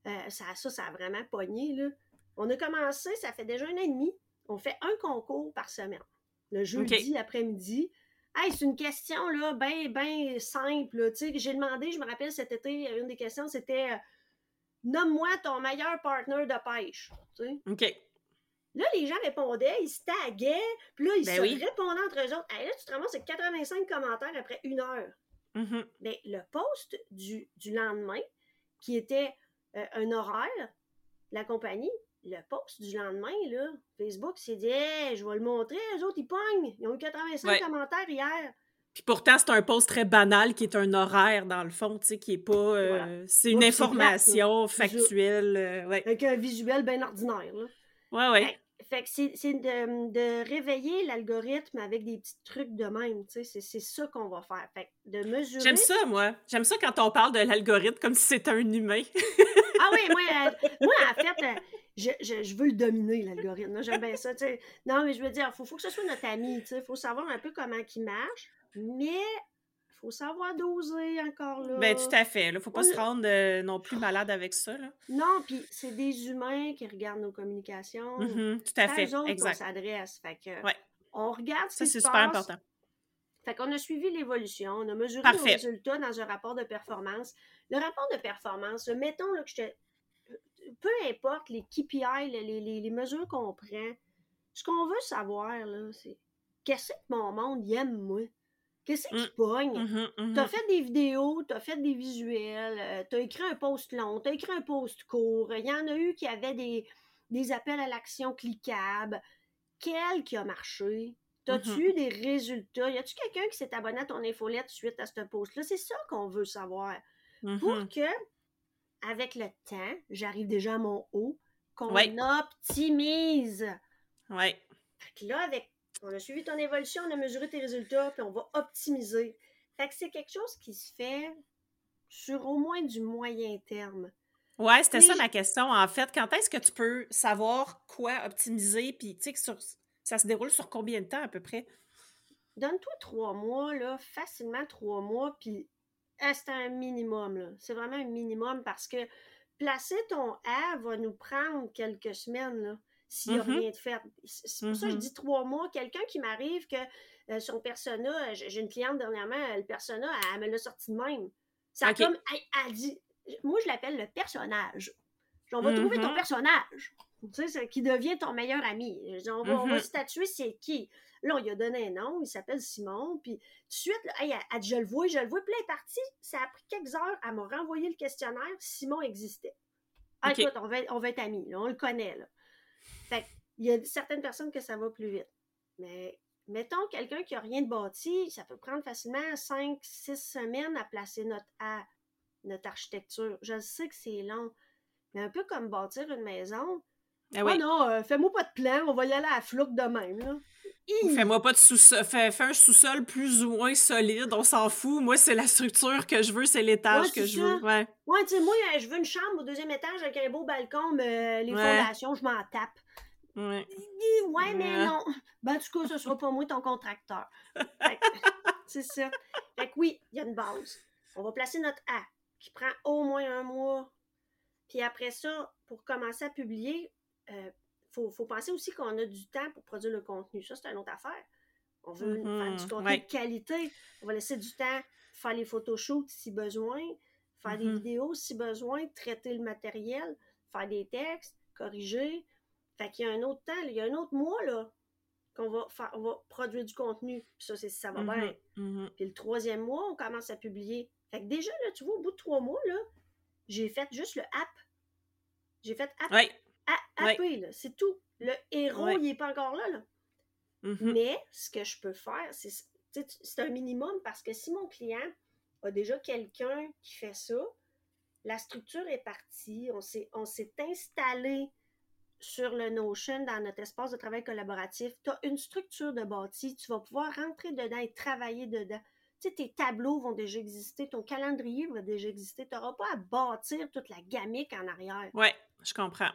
euh, ça, ça, ça a vraiment pogné, là. On a commencé, ça fait déjà un an et demi, on fait un concours par semaine. Le jeudi après-midi. Hey, c'est une question, là, bien, bien simple. Tu sais, j'ai demandé, je me rappelle cet été, une des questions, c'était euh, Nomme-moi ton meilleur partner de pêche. Tu sais. OK. Là, les gens répondaient, ils se taguaient, puis là, ils Ben se oui. répondaient entre eux autres. Hey, là, tu te ramasses avec 85 commentaires après une heure. Mhm. Ben, le post du, du lendemain, qui était euh, un horaire, la compagnie, le post du lendemain, là, Facebook s'est dit Hey, je vais le montrer, eux autres, ils pognent. Ils ont eu 85 Ouais. commentaires hier. Puis pourtant, c'est un post très banal qui est un horaire, dans le fond, tu sais, qui est pas... euh, Voilà. C'est une information factuelle. euh, ouais. Avec un visuel bien ordinaire. Là. Ouais, ouais. Fait que c'est de, de réveiller l'algorithme avec des petits trucs de même. tu sais, C'est ça qu'on va faire. Fait que de mesurer. J'aime ça, moi. J'aime ça quand on parle de l'algorithme comme si c'était un humain. Ah oui, moi, euh, moi en fait, euh, je, je- je veux le dominer, l'algorithme. J'aime bien ça. tu sais. Non, mais je veux dire, il faut, faut que ce soit notre ami. Il faut savoir un peu comment il marche, mais faut savoir doser encore là. Ben, tout à fait. Là, faut pas On se rendre euh, non plus malade avec ça. Là. Non, puis c'est des humains qui regardent nos communications. Mhm, tout à fait. autres qu'on Exact. s'adresse. Fait que, Ouais. on regarde ce Ça, c'est super passe. important. Fait qu'on a suivi l'évolution, on a mesuré Parfait. nos résultats dans un rapport de performance. Le rapport de performance, mettons là, que je te. Peu importe les KPI, les, les- les- les mesures qu'on prend, ce qu'on veut savoir, là, c'est qu'est-ce que mon monde y aime, moi? Qu'est-ce qui Mm. pogne? Mhm, mhm. T'as fait des vidéos, t'as fait des visuels, euh, t'as écrit un post long, t'as écrit un post court. Il y en a eu qui avaient des, des appels à l'action cliquables. Quel qui a marché? T'as-tu eu des résultats? Y a-tu quelqu'un qui s'est abonné à ton infolette suite à ce post-là? C'est ça qu'on veut savoir. Pour que, avec le temps, j'arrive déjà à mon haut, qu'on Ouais. optimise. Ouais. Fait que là, avec, on a suivi ton évolution, on a mesuré tes résultats, puis on va optimiser. Fait que c'est quelque chose qui se fait sur au moins du moyen terme. Ouais, c'était Oui, ça ma question. En fait, quand est-ce que tu peux savoir quoi optimiser? Puis, tu sais, sur- ça se déroule sur combien de temps à peu près? Donne-toi trois mois, là, facilement trois mois, puis c'est un minimum, là? C'est vraiment un minimum parce que placer ton A va nous prendre quelques semaines, là, s'il n'y a Mhm. rien de fait. C'est pour ça que je Mhm. dis trois mois. Quelqu'un qui m'arrive que euh, son persona, j'ai j'ai une cliente dernièrement, le persona, elle, elle me l'a sorti de même. Ça a Ok. comme, elle, elle dit, moi je l'appelle le personnage. On va trouver ton personnage. Tu sais, qui devient ton meilleur ami. On, va, on va statuer c'est qui. Là, on lui a donné un nom, il s'appelle Simon, puis tout de suite, là, hey, elle, je le vois, je le vois. Puis là, elle est partie, ça a pris quelques heures, elle m'a renvoyé le questionnaire, Simon existait. Ah, écoute, on va, être- on va être amis, là, on le connaît, là. Fait il y a certaines personnes que ça va plus vite. Mais mettons quelqu'un qui n'a rien de bâti, ça peut prendre facilement 5, 6 semaines à placer notre A, notre architecture. Je sais que c'est long, mais un peu comme bâtir une maison. Ah Oh oui. non, euh, fais-moi pas de plan, on va y aller à la flouque de même, là. Fais-moi pas de sous-sol. Fais, un sous-sol plus ou moins solide, on s'en fout. Moi, c'est la structure que je veux, c'est l'étage que je veux. Ouais, ouais tu sais, moi, je veux une chambre au deuxième étage avec un beau balcon, mais les fondations, je m'en tape. Ouais. Ouais, mais non. Ben, du coup, ce sera pas moi ton contracteur. c'est ça. Fait que oui, il y a une base. On va placer notre A, qui prend au moins un mois. Puis après ça, pour commencer à publier, euh, faut, faut penser aussi qu'on a du temps pour produire le contenu. Ça, c'est une autre affaire. On veut faire du mm-hmm. contenu de qualité. On va laisser du temps pour faire les photoshoots si besoin, faire des mm-hmm. vidéos si besoin, traiter le matériel, faire des textes, corriger. Fait qu'il y a un autre temps, il y a un autre mois, là, qu'on va faire, on va produire du contenu. Puis ça, c'est si ça va mm-hmm. bien. Puis le troisième mois, on commence à publier. Fait que déjà, là, tu vois, au bout de trois mois, là, j'ai fait juste le app. J'ai fait app. C'est tout. Le héros, il n'est pas encore là. là. Mm-hmm. Mais ce que je peux faire, c'est un minimum parce que si mon client a déjà quelqu'un qui fait ça, la structure est partie, on s'est installé sur le Notion dans notre espace de travail collaboratif. Tu as une structure de bâti, tu vas pouvoir rentrer dedans et travailler dedans. Tu sais, tes tableaux vont déjà exister, ton calendrier va déjà exister. Tu n'auras pas à bâtir toute la gamique en arrière. Oui, je comprends.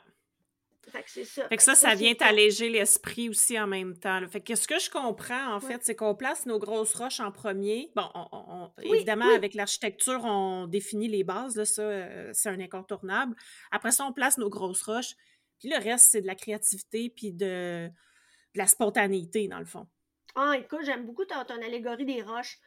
Fait que c'est ça. Fait que ça, ça, vient t'alléger l'esprit aussi en même temps. Fait que ce que je comprends, en fait, c'est qu'on place nos grosses roches en premier. Bon, évidemment, avec l'architecture, on définit les bases, là, ça, euh, c'est un incontournable. Après ça, on place nos grosses roches. Puis le reste, c'est de la créativité puis de, la spontanéité, dans le fond. Ah, écoute, j'aime beaucoup ton, allégorie des roches.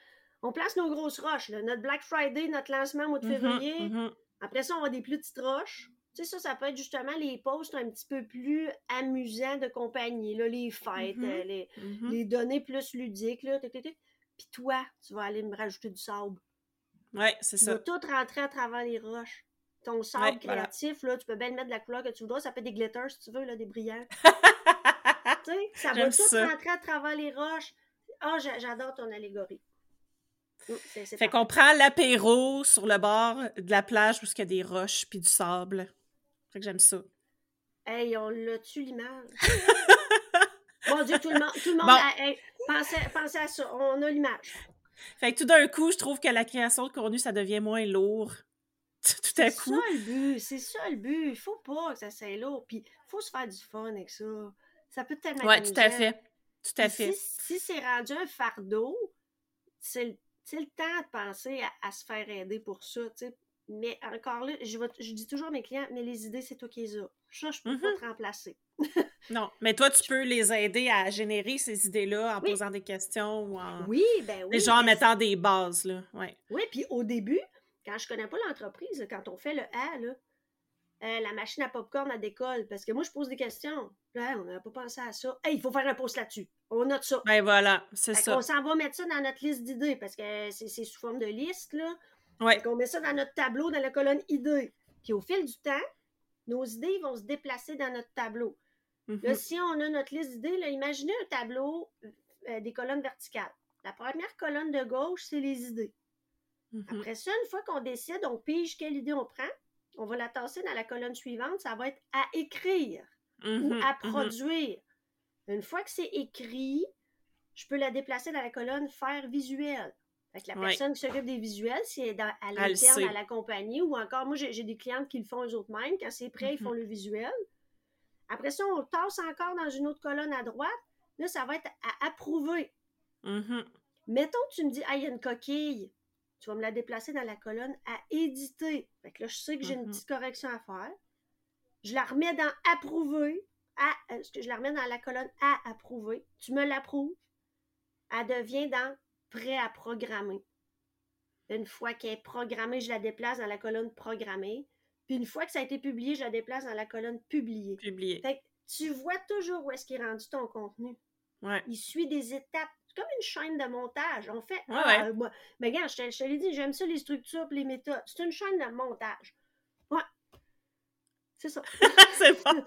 On place nos grosses roches, là. notre Black Friday, notre lancement au mois de mm-hmm, février. Mm-hmm. Après ça, on a des plus petites roches. Tu sais, ça, ça peut être justement les posts un petit peu plus amusants de compagnie, là, les fêtes, mm-hmm. euh, les, les, données plus ludiques. Là, Puis toi, tu vas aller me rajouter du sable. Oui, c'est ça. Tu vas tout rentrer à travers les roches. Ton sable créatif, là, tu peux bien mettre de la couleur que tu voudras. Ça peut être des glitters, si tu veux, là, des brillants. tu sais, ça va tout rentrer à travers les roches. Ah, oh, j'adore ton allégorie. Fait qu'on prend l'apéro sur le bord de la plage où il y a des roches puis du sable. Fait que j'aime ça. Hey, on l'a-tu l'image? Mon Dieu, tout le monde, tout le monde pensez, à ça. On a l'image. Fait que tout d'un coup, je trouve que la création de contenu, ça devient moins lourd. tout à coup. C'est ça le but, c'est ça le but. Il faut pas que ça soit lourd. Puis il faut se faire du fun avec ça. Ça peut tellement Ouais, tout à fait. Tout à fait. Si, c'est rendu un fardeau, c'est le, temps de penser à, se faire aider pour ça. Mais encore là, je, je, dis toujours à mes clients, mais les idées, c'est toi qui les as. Ça, je peux pas mm-hmm. te remplacer. non, mais toi, tu peux les aider à générer ces idées-là en posant des questions ou en. Oui, ben oui. Déjà en mettant des bases, là. Ouais. Oui, puis au début, quand je connais pas l'entreprise, quand on fait le A, là, euh, la machine à popcorn à décolle, parce que moi, je pose des questions. Là, on n'a pas pensé à ça. Hey, il faut faire un post là-dessus. On note ça. Ben voilà, c'est ça. On s'en va mettre ça dans notre liste d'idées, parce que c'est sous forme de liste, là. Ouais. On met ça dans notre tableau, dans la colonne idées. Puis au fil du temps, nos idées vont se déplacer dans notre tableau. Là, mm-hmm. si on a notre liste d'idées, imaginez un tableau euh, des colonnes verticales. La première colonne de gauche, c'est les idées. Mm-hmm. Après ça, une fois qu'on décide, on pige quelle idée on prend, on va la tasser dans la colonne suivante, ça va être à écrire ou mm-hmm. à produire. Une fois que c'est écrit, je peux la déplacer dans la colonne faire visuel. Fait la personne qui s'occupe des visuels, si elle est à l'interne à la compagnie, ou encore, moi, j'ai des clientes qui le font eux-autres mêmes. Quand c'est prêt, ils font mm-hmm. le visuel. Après ça, on tasse encore dans une autre colonne à droite. Là, ça va être à approuver. Mettons que tu me dis, ah, il y a une coquille tu vas me la déplacer dans la colonne à éditer. Fait que là, je sais que j'ai une mm-hmm. petite correction à faire. Je la remets dans approuver. À, euh, je la remets dans la colonne à approuver. Tu me l'approuves. Elle devient dans prêt à programmer. Une fois qu'elle est programmée, je la déplace dans la colonne programmée. Puis une fois que ça a été publié, je la déplace dans la colonne publié. Publié. Fait que tu vois toujours où est-ce qu'il est rendu ton contenu. Ouais. Il suit des étapes c'est comme une chaîne de montage. On fait. Ah, mais regarde, je te, l'ai dit, j'aime ça les structures et les méthodes. C'est une chaîne de montage. Ouais. C'est ça. c'est bon.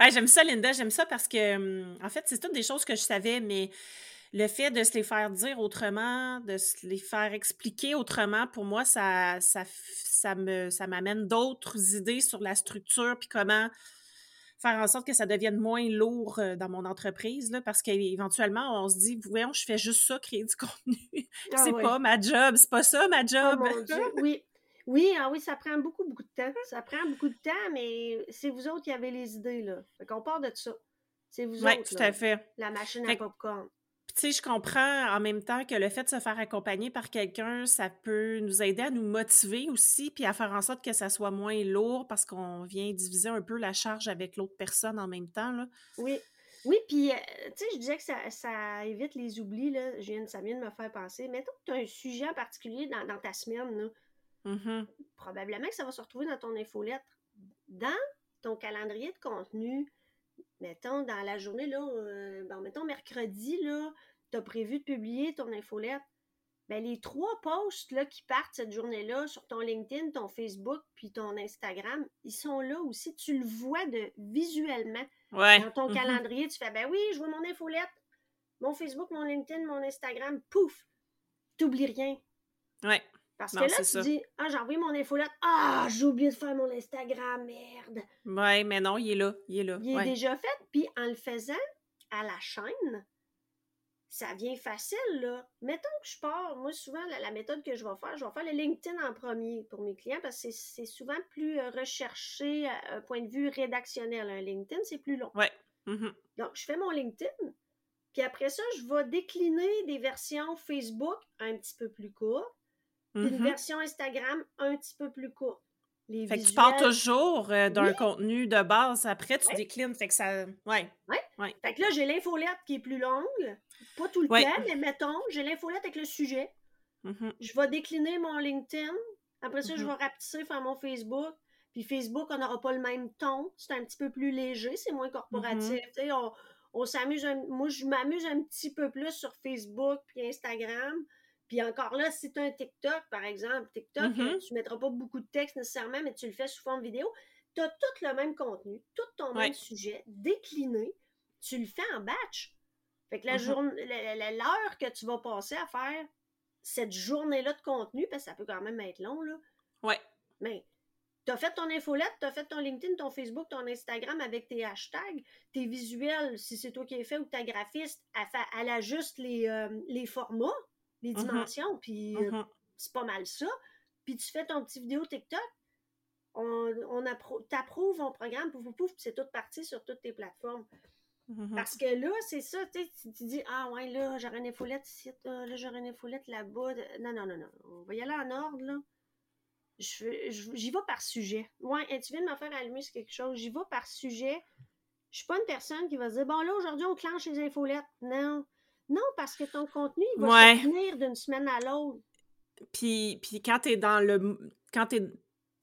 j'aime ça, Linda. J'aime ça parce que, hum, en fait, c'est toutes des choses que je savais, mais le fait de se les faire dire autrement, de se les faire expliquer autrement, pour moi, ça, ça, ça me, ça m'amène d'autres idées sur la structure puis comment faire en sorte que ça devienne moins lourd euh, dans mon entreprise, là, parce qu'éventuellement, on se dit, voyons, je fais juste ça, créer du contenu. Ah c'est pas ma job, c'est pas ça ma Oh job. oui. Oui, ah oui, ça prend beaucoup, beaucoup de temps. Ça prend beaucoup de temps, mais c'est vous autres qui avez les idées, là. Fait qu'on part de ça. C'est vous autres, tout là, à fait. la machine Fait à que- popcorn. Puis, tu sais, je comprends en même temps que le fait de se faire accompagner par quelqu'un, ça peut nous aider à nous motiver aussi, puis à faire en sorte que ça soit moins lourd parce qu'on vient diviser un peu la charge avec l'autre personne en même temps. Là. Oui. Oui, puis, euh, tu sais, je disais que ça, ça évite les oublis, là. Je viens, ça vient de me faire penser. Mettons que tu as un sujet en particulier dans, dans ta semaine, là. Mhm. probablement que ça va se retrouver dans ton infolettre. Dans ton calendrier de contenu, mettons, dans la journée, là, euh, bon, mettons, mercredi, là, tu as prévu de publier ton infolette. Ben, les trois posts là, qui partent cette journée-là sur ton LinkedIn, ton Facebook, puis ton Instagram, ils sont là aussi. Tu le vois de, visuellement Ouais. dans ton Mhm. calendrier. Tu fais, ben oui, je vois mon infolette, mon Facebook, mon LinkedIn, mon Instagram, pouf, t'oublies rien. Ouais. Parce Non, que là, tu ça. dis, ah, j'ai envoyé mon infolette. Ah, j'ai oublié de faire mon Instagram, merde. Ouais, mais non, il est là. Il est là. Il est déjà fait. Puis en le faisant à la chaîne, ça vient facile, là. Mettons que je pars, moi, souvent, la, la méthode que je vais faire, je vais faire le LinkedIn en premier pour mes clients parce que c'est- souvent plus euh, recherché à un point de vue rédactionnel. Un LinkedIn, c'est plus long. Ouais. Mhm. Donc, je fais mon LinkedIn. Puis après ça, je vais décliner des versions Facebook un petit peu plus courtes, puis une Mhm. version Instagram un petit peu plus courte. Les Fait que tu pars toujours euh, d'un Oui. contenu de base, après tu Ouais. déclines. Fait que ça. Ouais. Fait que là, j'ai l'infolette qui est plus longue. Pas tout le Ouais. temps, mais mettons, j'ai l'infolette avec le sujet. Mhm. Je vais décliner mon LinkedIn. Après ça, je Mhm. vais rapetisser faire mon Facebook. Puis Facebook, on n'aura pas le même ton. C'est un petit peu plus léger, c'est moins corporatif. Tu sais, on on s'amuse. un- Moi, je m'amuse un petit peu plus sur Facebook puis Instagram. Puis encore là, si tu un TikTok, par exemple, TikTok, Mhm. euh, tu ne mettras pas beaucoup de texte nécessairement, mais tu le fais sous forme vidéo. Tu as tout le même contenu, tout ton Ouais. même sujet décliné. Tu le fais en batch. Fait que la Mhm. journée, la- l'heure que tu vas passer à faire cette journée-là de contenu, parce que ça peut quand même être long, là, Ouais. mais tu as fait ton infolette, tu as fait ton LinkedIn, ton Facebook, ton Instagram avec tes hashtags, tes visuels, si c'est toi qui les fait ou ta graphiste, elle ajuste les, euh, les formats, les Mhm. dimensions, puis Mhm. c'est pas mal ça. Puis tu fais ton petit vidéo TikTok, on, on appro- t'approuve ton programme, pouf, pouf, pouf, puis c'est tout parti sur toutes tes plateformes. Mhm. Parce que là, c'est ça, tu sais, tu dis, ah ouais, là, j'aurais une infolette ici, ah, là, j'aurais une infolette là-bas. Non, non, non, non. On va y aller en ordre, là. J'y vais par sujet. Ouais, et tu viens de me faire allumer sur quelque chose. J'y vais par sujet. Je suis pas une personne qui va se dire, bon, là, aujourd'hui, on clenche les infolettes. Non. Non, parce que ton contenu, il va Ouais. se tenir d'une semaine à l'autre. Puis, puis quand t'es dans le. Quand t'es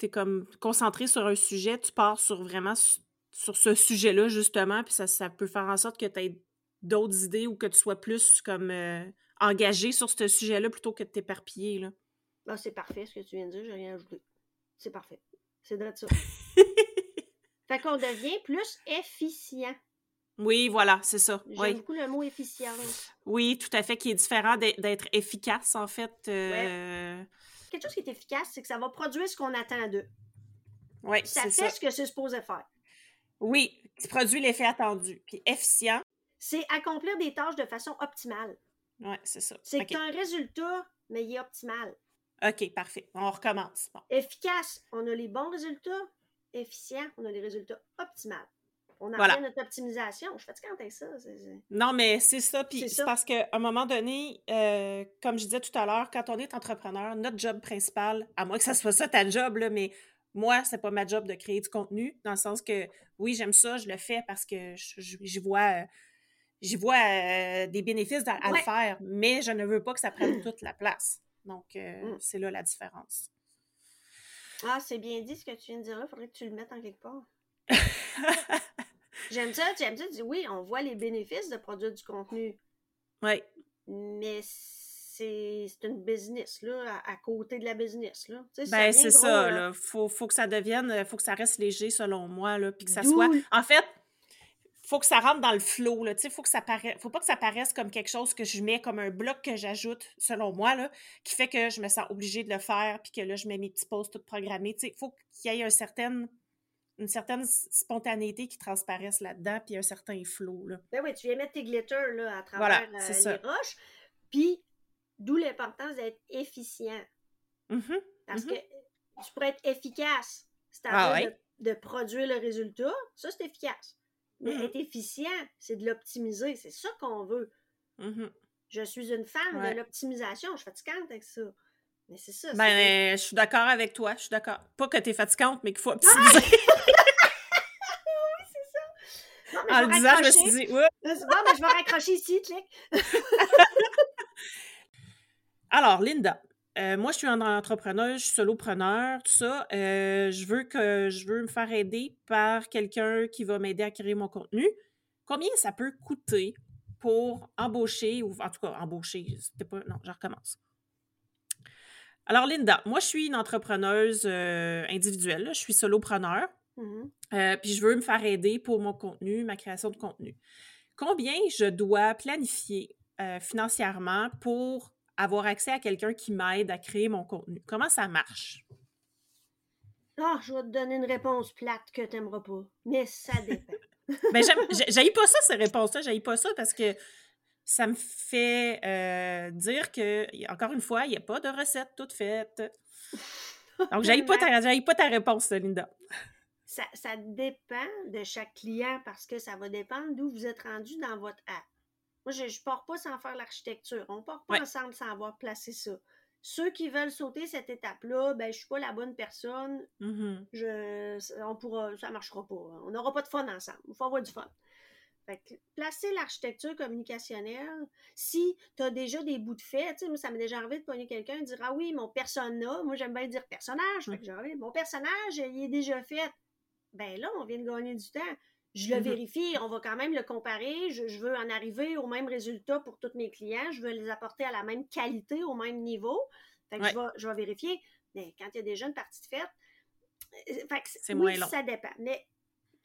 es comme concentré sur un sujet, tu pars sur vraiment su- sur ce sujet-là, justement, puis ça, ça peut faire en sorte que tu aies d'autres idées ou que tu sois plus comme euh, engagé sur ce sujet-là plutôt que de t'éparpiller. là. Ah, c'est parfait ce que tu viens de dire, j'ai rien ajouté. C'est parfait. C'est de ça. fait qu'on devient plus efficient. Oui, voilà, c'est ça. J'aime Oui. beaucoup le mot efficience. oui, tout à fait, qui est différent d'être efficace, en fait. euh, Quelque chose qui est efficace, c'est que ça va produire ce qu'on attend d'eux. Oui, Ça fait ça. ce que c'est supposé faire. Oui, qui produit l'effet attendu. Puis efficient. C'est accomplir des tâches de façon optimale. Oui, c'est ça. C'est OK. que tu as un résultat, mais il est optimal. OK, parfait. On recommence. Bon. Efficace, on a les bons résultats. Efficient, on a les résultats optimales. On en Voilà. à notre optimisation. Je suis fatiguée avec ça. Non, mais c'est ça. Puis C'est parce qu'à un moment donné, euh, comme je disais tout à l'heure, quand on est entrepreneur, notre job principal, à moins que ça soit ça ta job, là, mais moi, c'est pas ma job de créer du contenu, dans le sens que oui, j'aime ça, je le fais parce que j'y vois, euh, j'y vois euh, des bénéfices à, à Ouais. le faire, mais je ne veux pas que ça prenne toute la place. Donc, euh, Mm. c'est là la différence. Ah, c'est bien dit ce que tu viens de dire là. Faudrait que tu le mettes en quelque part. J'aime ça, j'aime ça. Oui, on voit les bénéfices de produire du contenu, oui, mais c'est une business, là, à, à côté de la business, là. Tu sais, ben c'est ça, là. Faut, faut que ça devienne, euh, faut que ça reste léger selon moi, là, puis que ça soit... En fait, faut que ça rentre dans le flow, là, tu sais, faut que ça paraisse... Faut pas que ça paraisse comme quelque chose que je mets comme un bloc que j'ajoute, selon moi, là, qui fait que je me sens obligée de le faire, puis que là, je mets mes petits posts tout programmés, tu sais, faut qu'il y ait un certain une certaine spontanéité qui transparaisse là-dedans, puis un certain flow. Là. Ben oui, tu viens mettre tes glitters là, à travers euh, les roches. Puis, d'où l'importance d'être efficient. Mm-hmm, Parce mm-hmm. que tu pourrais être efficace, c'est-à-dire ah de, produire le résultat, ça c'est efficace. Mais mm-hmm. être efficient, c'est de l'optimiser, c'est ça qu'on veut. Je suis une femme de l'optimisation, je suis fatigante avec ça. Mais c'est ça. Ben, je suis d'accord avec toi, je suis d'accord. Pas que tu es fatigante, mais qu'il faut optimiser. oui, c'est ça. en le disant, je me suis dit, ouais. Bon, mais je vais raccrocher ici, clic. Alors, Linda, euh, moi, je suis un entrepreneur, je suis solopreneur, tout ça. Euh, je veux que je veux me faire aider par quelqu'un qui va m'aider à créer mon contenu. Combien ça peut coûter pour embaucher, ou en tout cas, embaucher, c'était pas. Non, je recommence. Alors, Linda, moi, je suis une entrepreneuse euh, individuelle, je suis solopreneur, mmh euh, puis je veux me faire aider pour mon contenu, ma création de contenu. Combien je dois planifier euh, financièrement pour avoir accès à quelqu'un qui m'aide à créer mon contenu? Comment ça marche? Ah, je vais te donner une réponse plate que tu n'aimeras pas, mais ça dépend. mais j'aille pas ça, ces réponses-là. J'aille pas ça parce que ça me fait euh, dire que, encore une fois, il n'y a pas de recette toute faite. Donc, j'aille pas, ta, pas ta réponse, Linda. Ça, ça, dépend de chaque client parce que ça va dépendre d'où vous êtes rendu dans votre app. Moi, je ne pars pas sans faire l'architecture. On ne part pas ensemble sans avoir placé ça. Ceux qui veulent sauter cette étape-là, ben, je ne suis pas la bonne personne. Mm-hmm. je, on pourra, ça ne marchera pas. On n'aura pas de fun ensemble. Il faut avoir du fun placer l'architecture communicationnelle, si tu as déjà des bouts de fait, tu sais, moi, ça m'est déjà arrivé de pogner quelqu'un et dire Ah oui, mon persona, moi j'aime bien dire personnage, mon personnage, il est déjà fait. Ben là, on vient de gagner du temps. Je le mm-hmm. vérifie, on va quand même le comparer. Je, veux en arriver au même résultat pour tous mes clients. Je veux les apporter à la même qualité, au même niveau. Fait que je, vais, vérifier. Mais quand il y a déjà une partie de fête, euh, moins long. ça dépend. Mais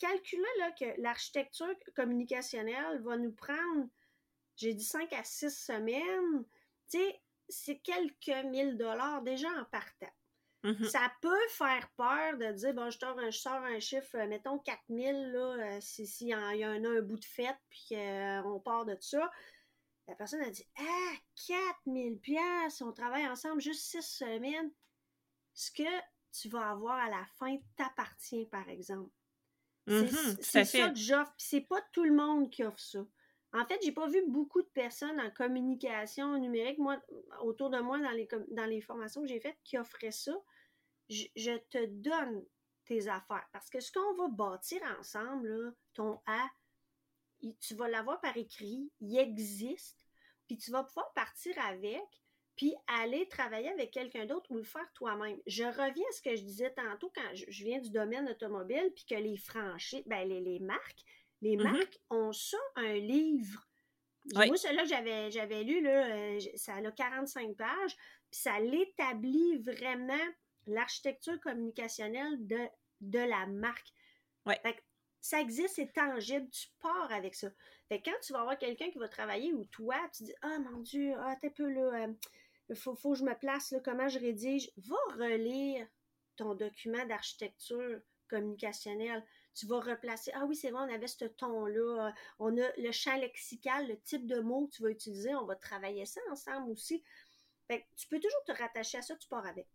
calculez là, que l'architecture communicationnelle va nous prendre, j'ai dit 5 à 6 semaines, tu sais, c'est quelques mille dollars déjà en partant. Mm-hmm. Ça peut faire peur de dire, bon, je sors un, je sors un chiffre, euh, mettons 4000, là, euh, s'il si y, a un, un, bout de fête, puis qu'on part de ça. La personne a dit, ah, 4000 pièces, on travaille ensemble juste 6 semaines. Ce que tu vas avoir à la fin t'appartient, par exemple. C'est ça que j'offre. Puis c'est pas tout le monde qui offre ça. En fait, j'ai pas vu beaucoup de personnes en communication numérique, moi, autour de moi, dans les, dans les formations que j'ai faites, qui offraient ça. Je, te donne tes affaires. Parce que ce qu'on va bâtir ensemble, ton A, tu vas l'avoir par écrit, il existe, puis tu vas pouvoir partir avec, puis aller travailler avec quelqu'un d'autre ou le faire toi-même. Je reviens à ce que je disais tantôt quand je, viens du domaine automobile, puis que les franchises, ben les, marques, les mm-hmm. marques ont ça, un livre. Moi, celui-là que j'avais, j'avais lu, là, euh, ça a 45 pages, puis ça l'établit vraiment l'architecture communicationnelle de, de la marque. ça existe, c'est tangible, tu pars avec ça. Fait quand tu vas avoir quelqu'un qui va travailler ou toi, tu dis Ah mon Dieu, ah, t'es peu là, euh, faut, faut, que je me place, là, comment je rédige. Va relire ton document d'architecture communicationnelle. Tu vas replacer. Ah oui, c'est vrai, on avait ce ton-là. On a le champ lexical, le type de mots que tu vas utiliser. On va travailler ça ensemble aussi. Fait tu peux toujours te rattacher à ça, tu pars avec.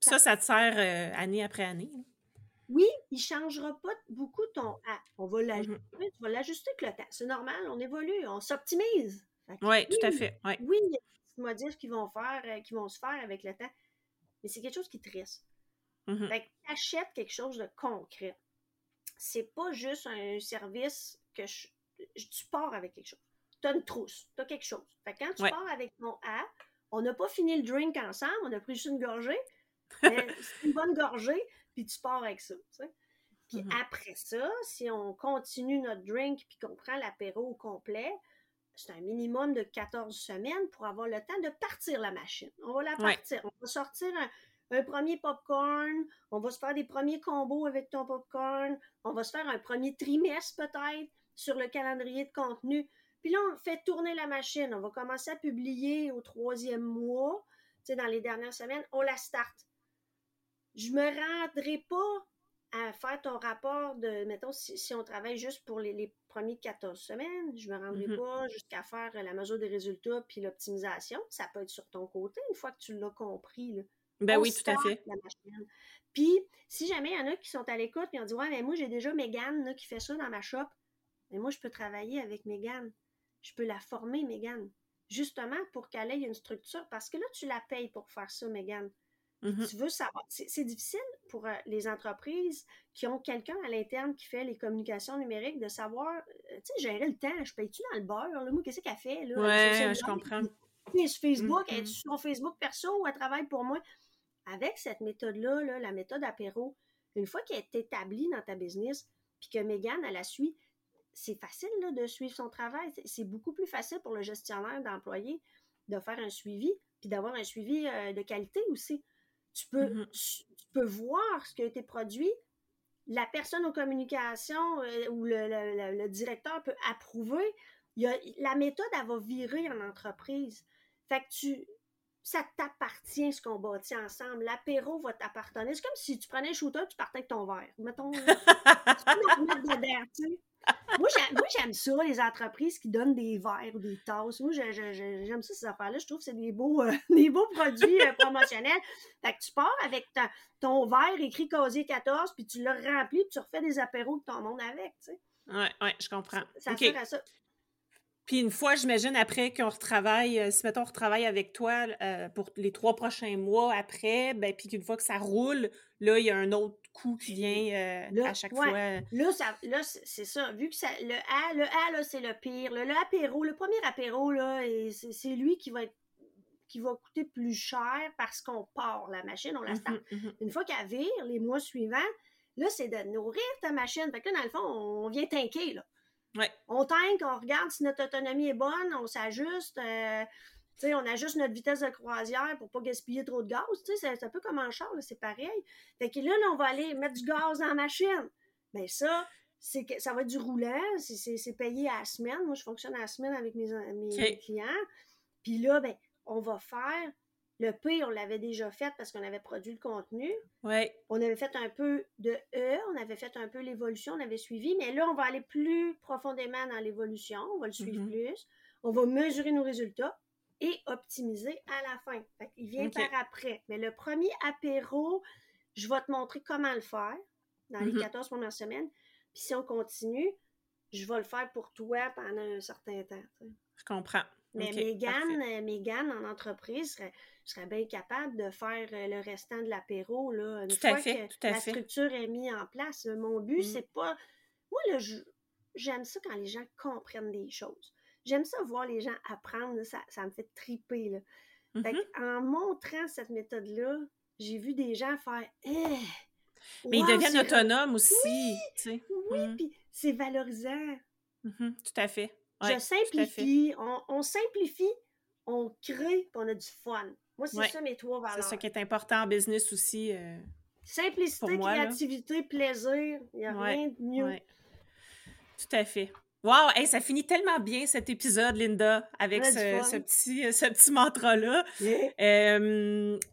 ça, ça te sert euh, année après année. Oui, il ne changera pas beaucoup ton A. On va l'ajuster. Mm-hmm. Tu vas l'ajuster avec le temps. C'est normal, on évolue, on s'optimise. Oui, tout à fait. Oui, modifs qui vont faire, euh, qui vont se faire avec le temps. Mais c'est quelque chose qui te reste. Mm-hmm. Fait que tu achètes quelque chose de concret. C'est pas juste un service que tu pars avec quelque chose. Tu as une trousse, tu as quelque chose. Fait que quand tu pars avec ton A, on n'a pas fini le drink ensemble, on a pris juste une gorgée. c'est une bonne gorgée, puis tu pars avec ça. Puis mm-hmm. après ça, si on continue notre drink puis qu'on prend l'apéro au complet, c'est un minimum de 14 semaines pour avoir le temps de partir la machine. On va la partir. On va sortir un, premier popcorn. On va se faire des premiers combos avec ton popcorn. On va se faire un premier trimestre peut-être sur le calendrier de contenu. Puis là, on fait tourner la machine. On va commencer à publier au troisième mois. Tu sais, dans les dernières semaines, on la start. Je me rendrai pas à faire ton rapport de, mettons, si, on travaille juste pour les, premiers 14 semaines, je ne me rendrai mm-hmm. pas jusqu'à faire la mesure des résultats puis l'optimisation. Ça peut être sur ton côté une fois que tu l'as compris. Ben oui, tout à fait. Puis, si jamais il y en a qui sont à l'écoute et on dit Ouais, mais moi, j'ai déjà Megan qui fait ça dans ma shop. Mais moi, je peux travailler avec Megan. Je peux la former, Megan. Justement pour qu'elle ait une structure. Parce que là, tu la payes pour faire ça, Mm-hmm. Tu veux savoir. C'est difficile pour euh, les entreprises qui ont quelqu'un à l'interne qui fait les communications numériques de savoir, euh, tu sais, gérer le temps. Je paye-tu dans le beurre? Là, moi, qu'est-ce qu'elle fait? Là, ouais, je comprends. Sur Facebook, elle est sur son Facebook perso ou elle travaille pour moi? Avec cette méthode-là, là, la méthode apéro, une fois qu'elle est établie dans ta business, puis que Megan, elle la suit, c'est facile là, de suivre son travail. C'est beaucoup plus facile pour le gestionnaire d'employés de faire un suivi, puis d'avoir un suivi euh, de qualité aussi. Tu peux, mm-hmm. tu, peux voir ce qui a été produit. La personne aux communications euh, ou le, directeur peut approuver. Il la méthode, elle va virer en entreprise. Fait que tu, ça t'appartient ce qu'on bâtit ensemble. L'apéro va t'appartenir. C'est comme si tu prenais un shooter, tu partais avec ton verre. Mettons, tu peux mettre dedans, tu sais moi, j'aime ça, les entreprises qui donnent des verres ou des tasses. Moi, j'aime ça, ces affaires-là. Je trouve que c'est des beaux, euh, des beaux produits euh, promotionnels. Fait que tu pars avec ton verre écrit Casier 14, puis tu le remplis, puis tu refais des apéros avec ton monde avec, tu sais. Oui, oui, je comprends. Ça, sert à ça. Puis une fois, j'imagine, après qu'on retravaille, euh, si mettons on retravaille avec toi pour les trois prochains mois après, ben, puis qu'une fois que ça roule, là, il y a un autre coup qui vient euh, à chaque fois. Là, ça, là c'est ça. Vu que ça, le A, le A, là, c'est le pire. Le, apéro, le premier apéro, là, c'est lui qui va être qui va coûter plus cher parce qu'on part la machine, on la mmh mmh Une fois qu'elle vire, les mois suivants, là, c'est de nourrir ta machine. Fait que là, dans le fond, on vient tanker, là. Ouais. On tank, on regarde si notre autonomie est bonne, on s'ajuste. Euh, on ajuste notre vitesse de croisière pour pas gaspiller trop de gaz. C'est un peu comme en char, c'est pareil. Fait que là, on va aller mettre du gaz dans la machine. Mais ça, c'est que ça va être du roulant, c'est payé à la semaine. Moi, je fonctionne à la semaine avec mes, mes clients. Puis là, ben, on va faire le P, on l'avait déjà fait parce qu'on avait produit le contenu. Ouais. On avait fait un peu de E, on avait fait un peu l'évolution, on avait suivi, mais là, on va aller plus profondément dans l'évolution, on va le suivre mm-hmm. plus, on va mesurer nos résultats, et optimiser à la fin. Il vient par après. Mais le premier apéro, je vais te montrer comment le faire dans les 14 mm-hmm. premières semaines. Puis si on continue, je vais le faire pour toi pendant un certain temps. Je comprends. Mais Mégane, en entreprise, serait, serais bien capable de faire euh, le restant de l'apéro. Une tout fois à fait, que la structure est mise en place. Mon but, mm. c'est pas. Moi, là, j'aime ça quand les gens comprennent des choses j'aime ça voir les gens apprendre, ça, ça me fait triper. Là. Mm-hmm. en montrant cette méthode-là, j'ai vu des gens faire eh, Mais ils deviennent autonomes aussi. Oui, tu sais. oui mm. puis c'est valorisant. Tout à fait. Je simplifie, on, simplifie, on crée, puis on a du fun. Moi, c'est ça mes trois valeurs. C'est ça qui est important en business aussi. Euh, Simplicité, créativité, plaisir. Il n'y a rien de mieux. Tout à fait. Wow, ça finit tellement bien cet épisode, Linda, avec ce, petit, ce petit mantra-là.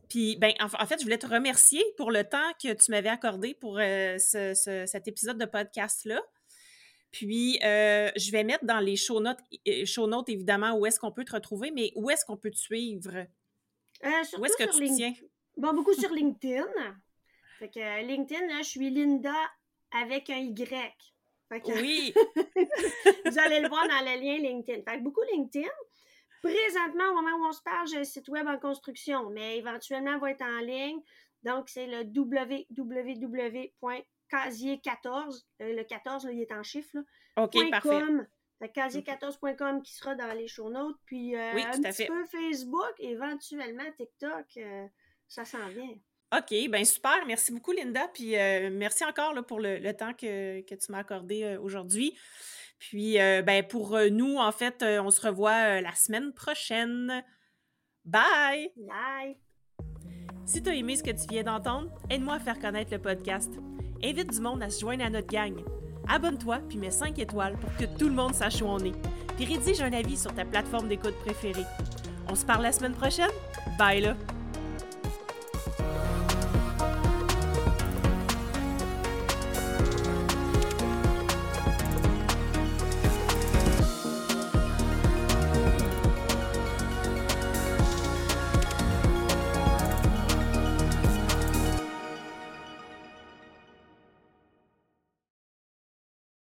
Puis, ben, en, fait, je voulais te remercier pour le temps que tu m'avais accordé pour euh, cet épisode de podcast-là. Puis, euh, je vais mettre dans les show notes, show notes évidemment, où est-ce qu'on peut te retrouver, mais où est-ce qu'on peut te suivre? Euh, où est-ce que tu te tiens? Bon, beaucoup sur LinkedIn. Fait que LinkedIn, là, je suis Linda avec un Y. Oui! vous allez le voir dans le lien LinkedIn. Fait que beaucoup LinkedIn. Présentement, au moment où on se parle, j'ai un site web en construction, mais éventuellement, il va être en ligne. Donc, c'est le www.casier14. Euh, le 14, il est en chiffre. OK, parfait. casier14.com qui sera dans les show notes. Puis euh, un petit peu Facebook, éventuellement TikTok, euh, ça s'en vient. OK, bien super. Merci beaucoup, Linda. Puis euh, merci encore là, pour le, temps que, tu m'as accordé aujourd'hui. Puis ben, pour nous, en fait, on se revoit la semaine prochaine. Bye! Bye! Si tu as aimé ce que tu viens d'entendre, aide-moi à faire connaître le podcast. Invite du monde à se joindre à notre gang. Abonne-toi puis mets 5 étoiles pour que tout le monde sache où on est. Puis rédige un avis sur ta plateforme d'écoute préférée. On se parle la semaine prochaine? Bye là!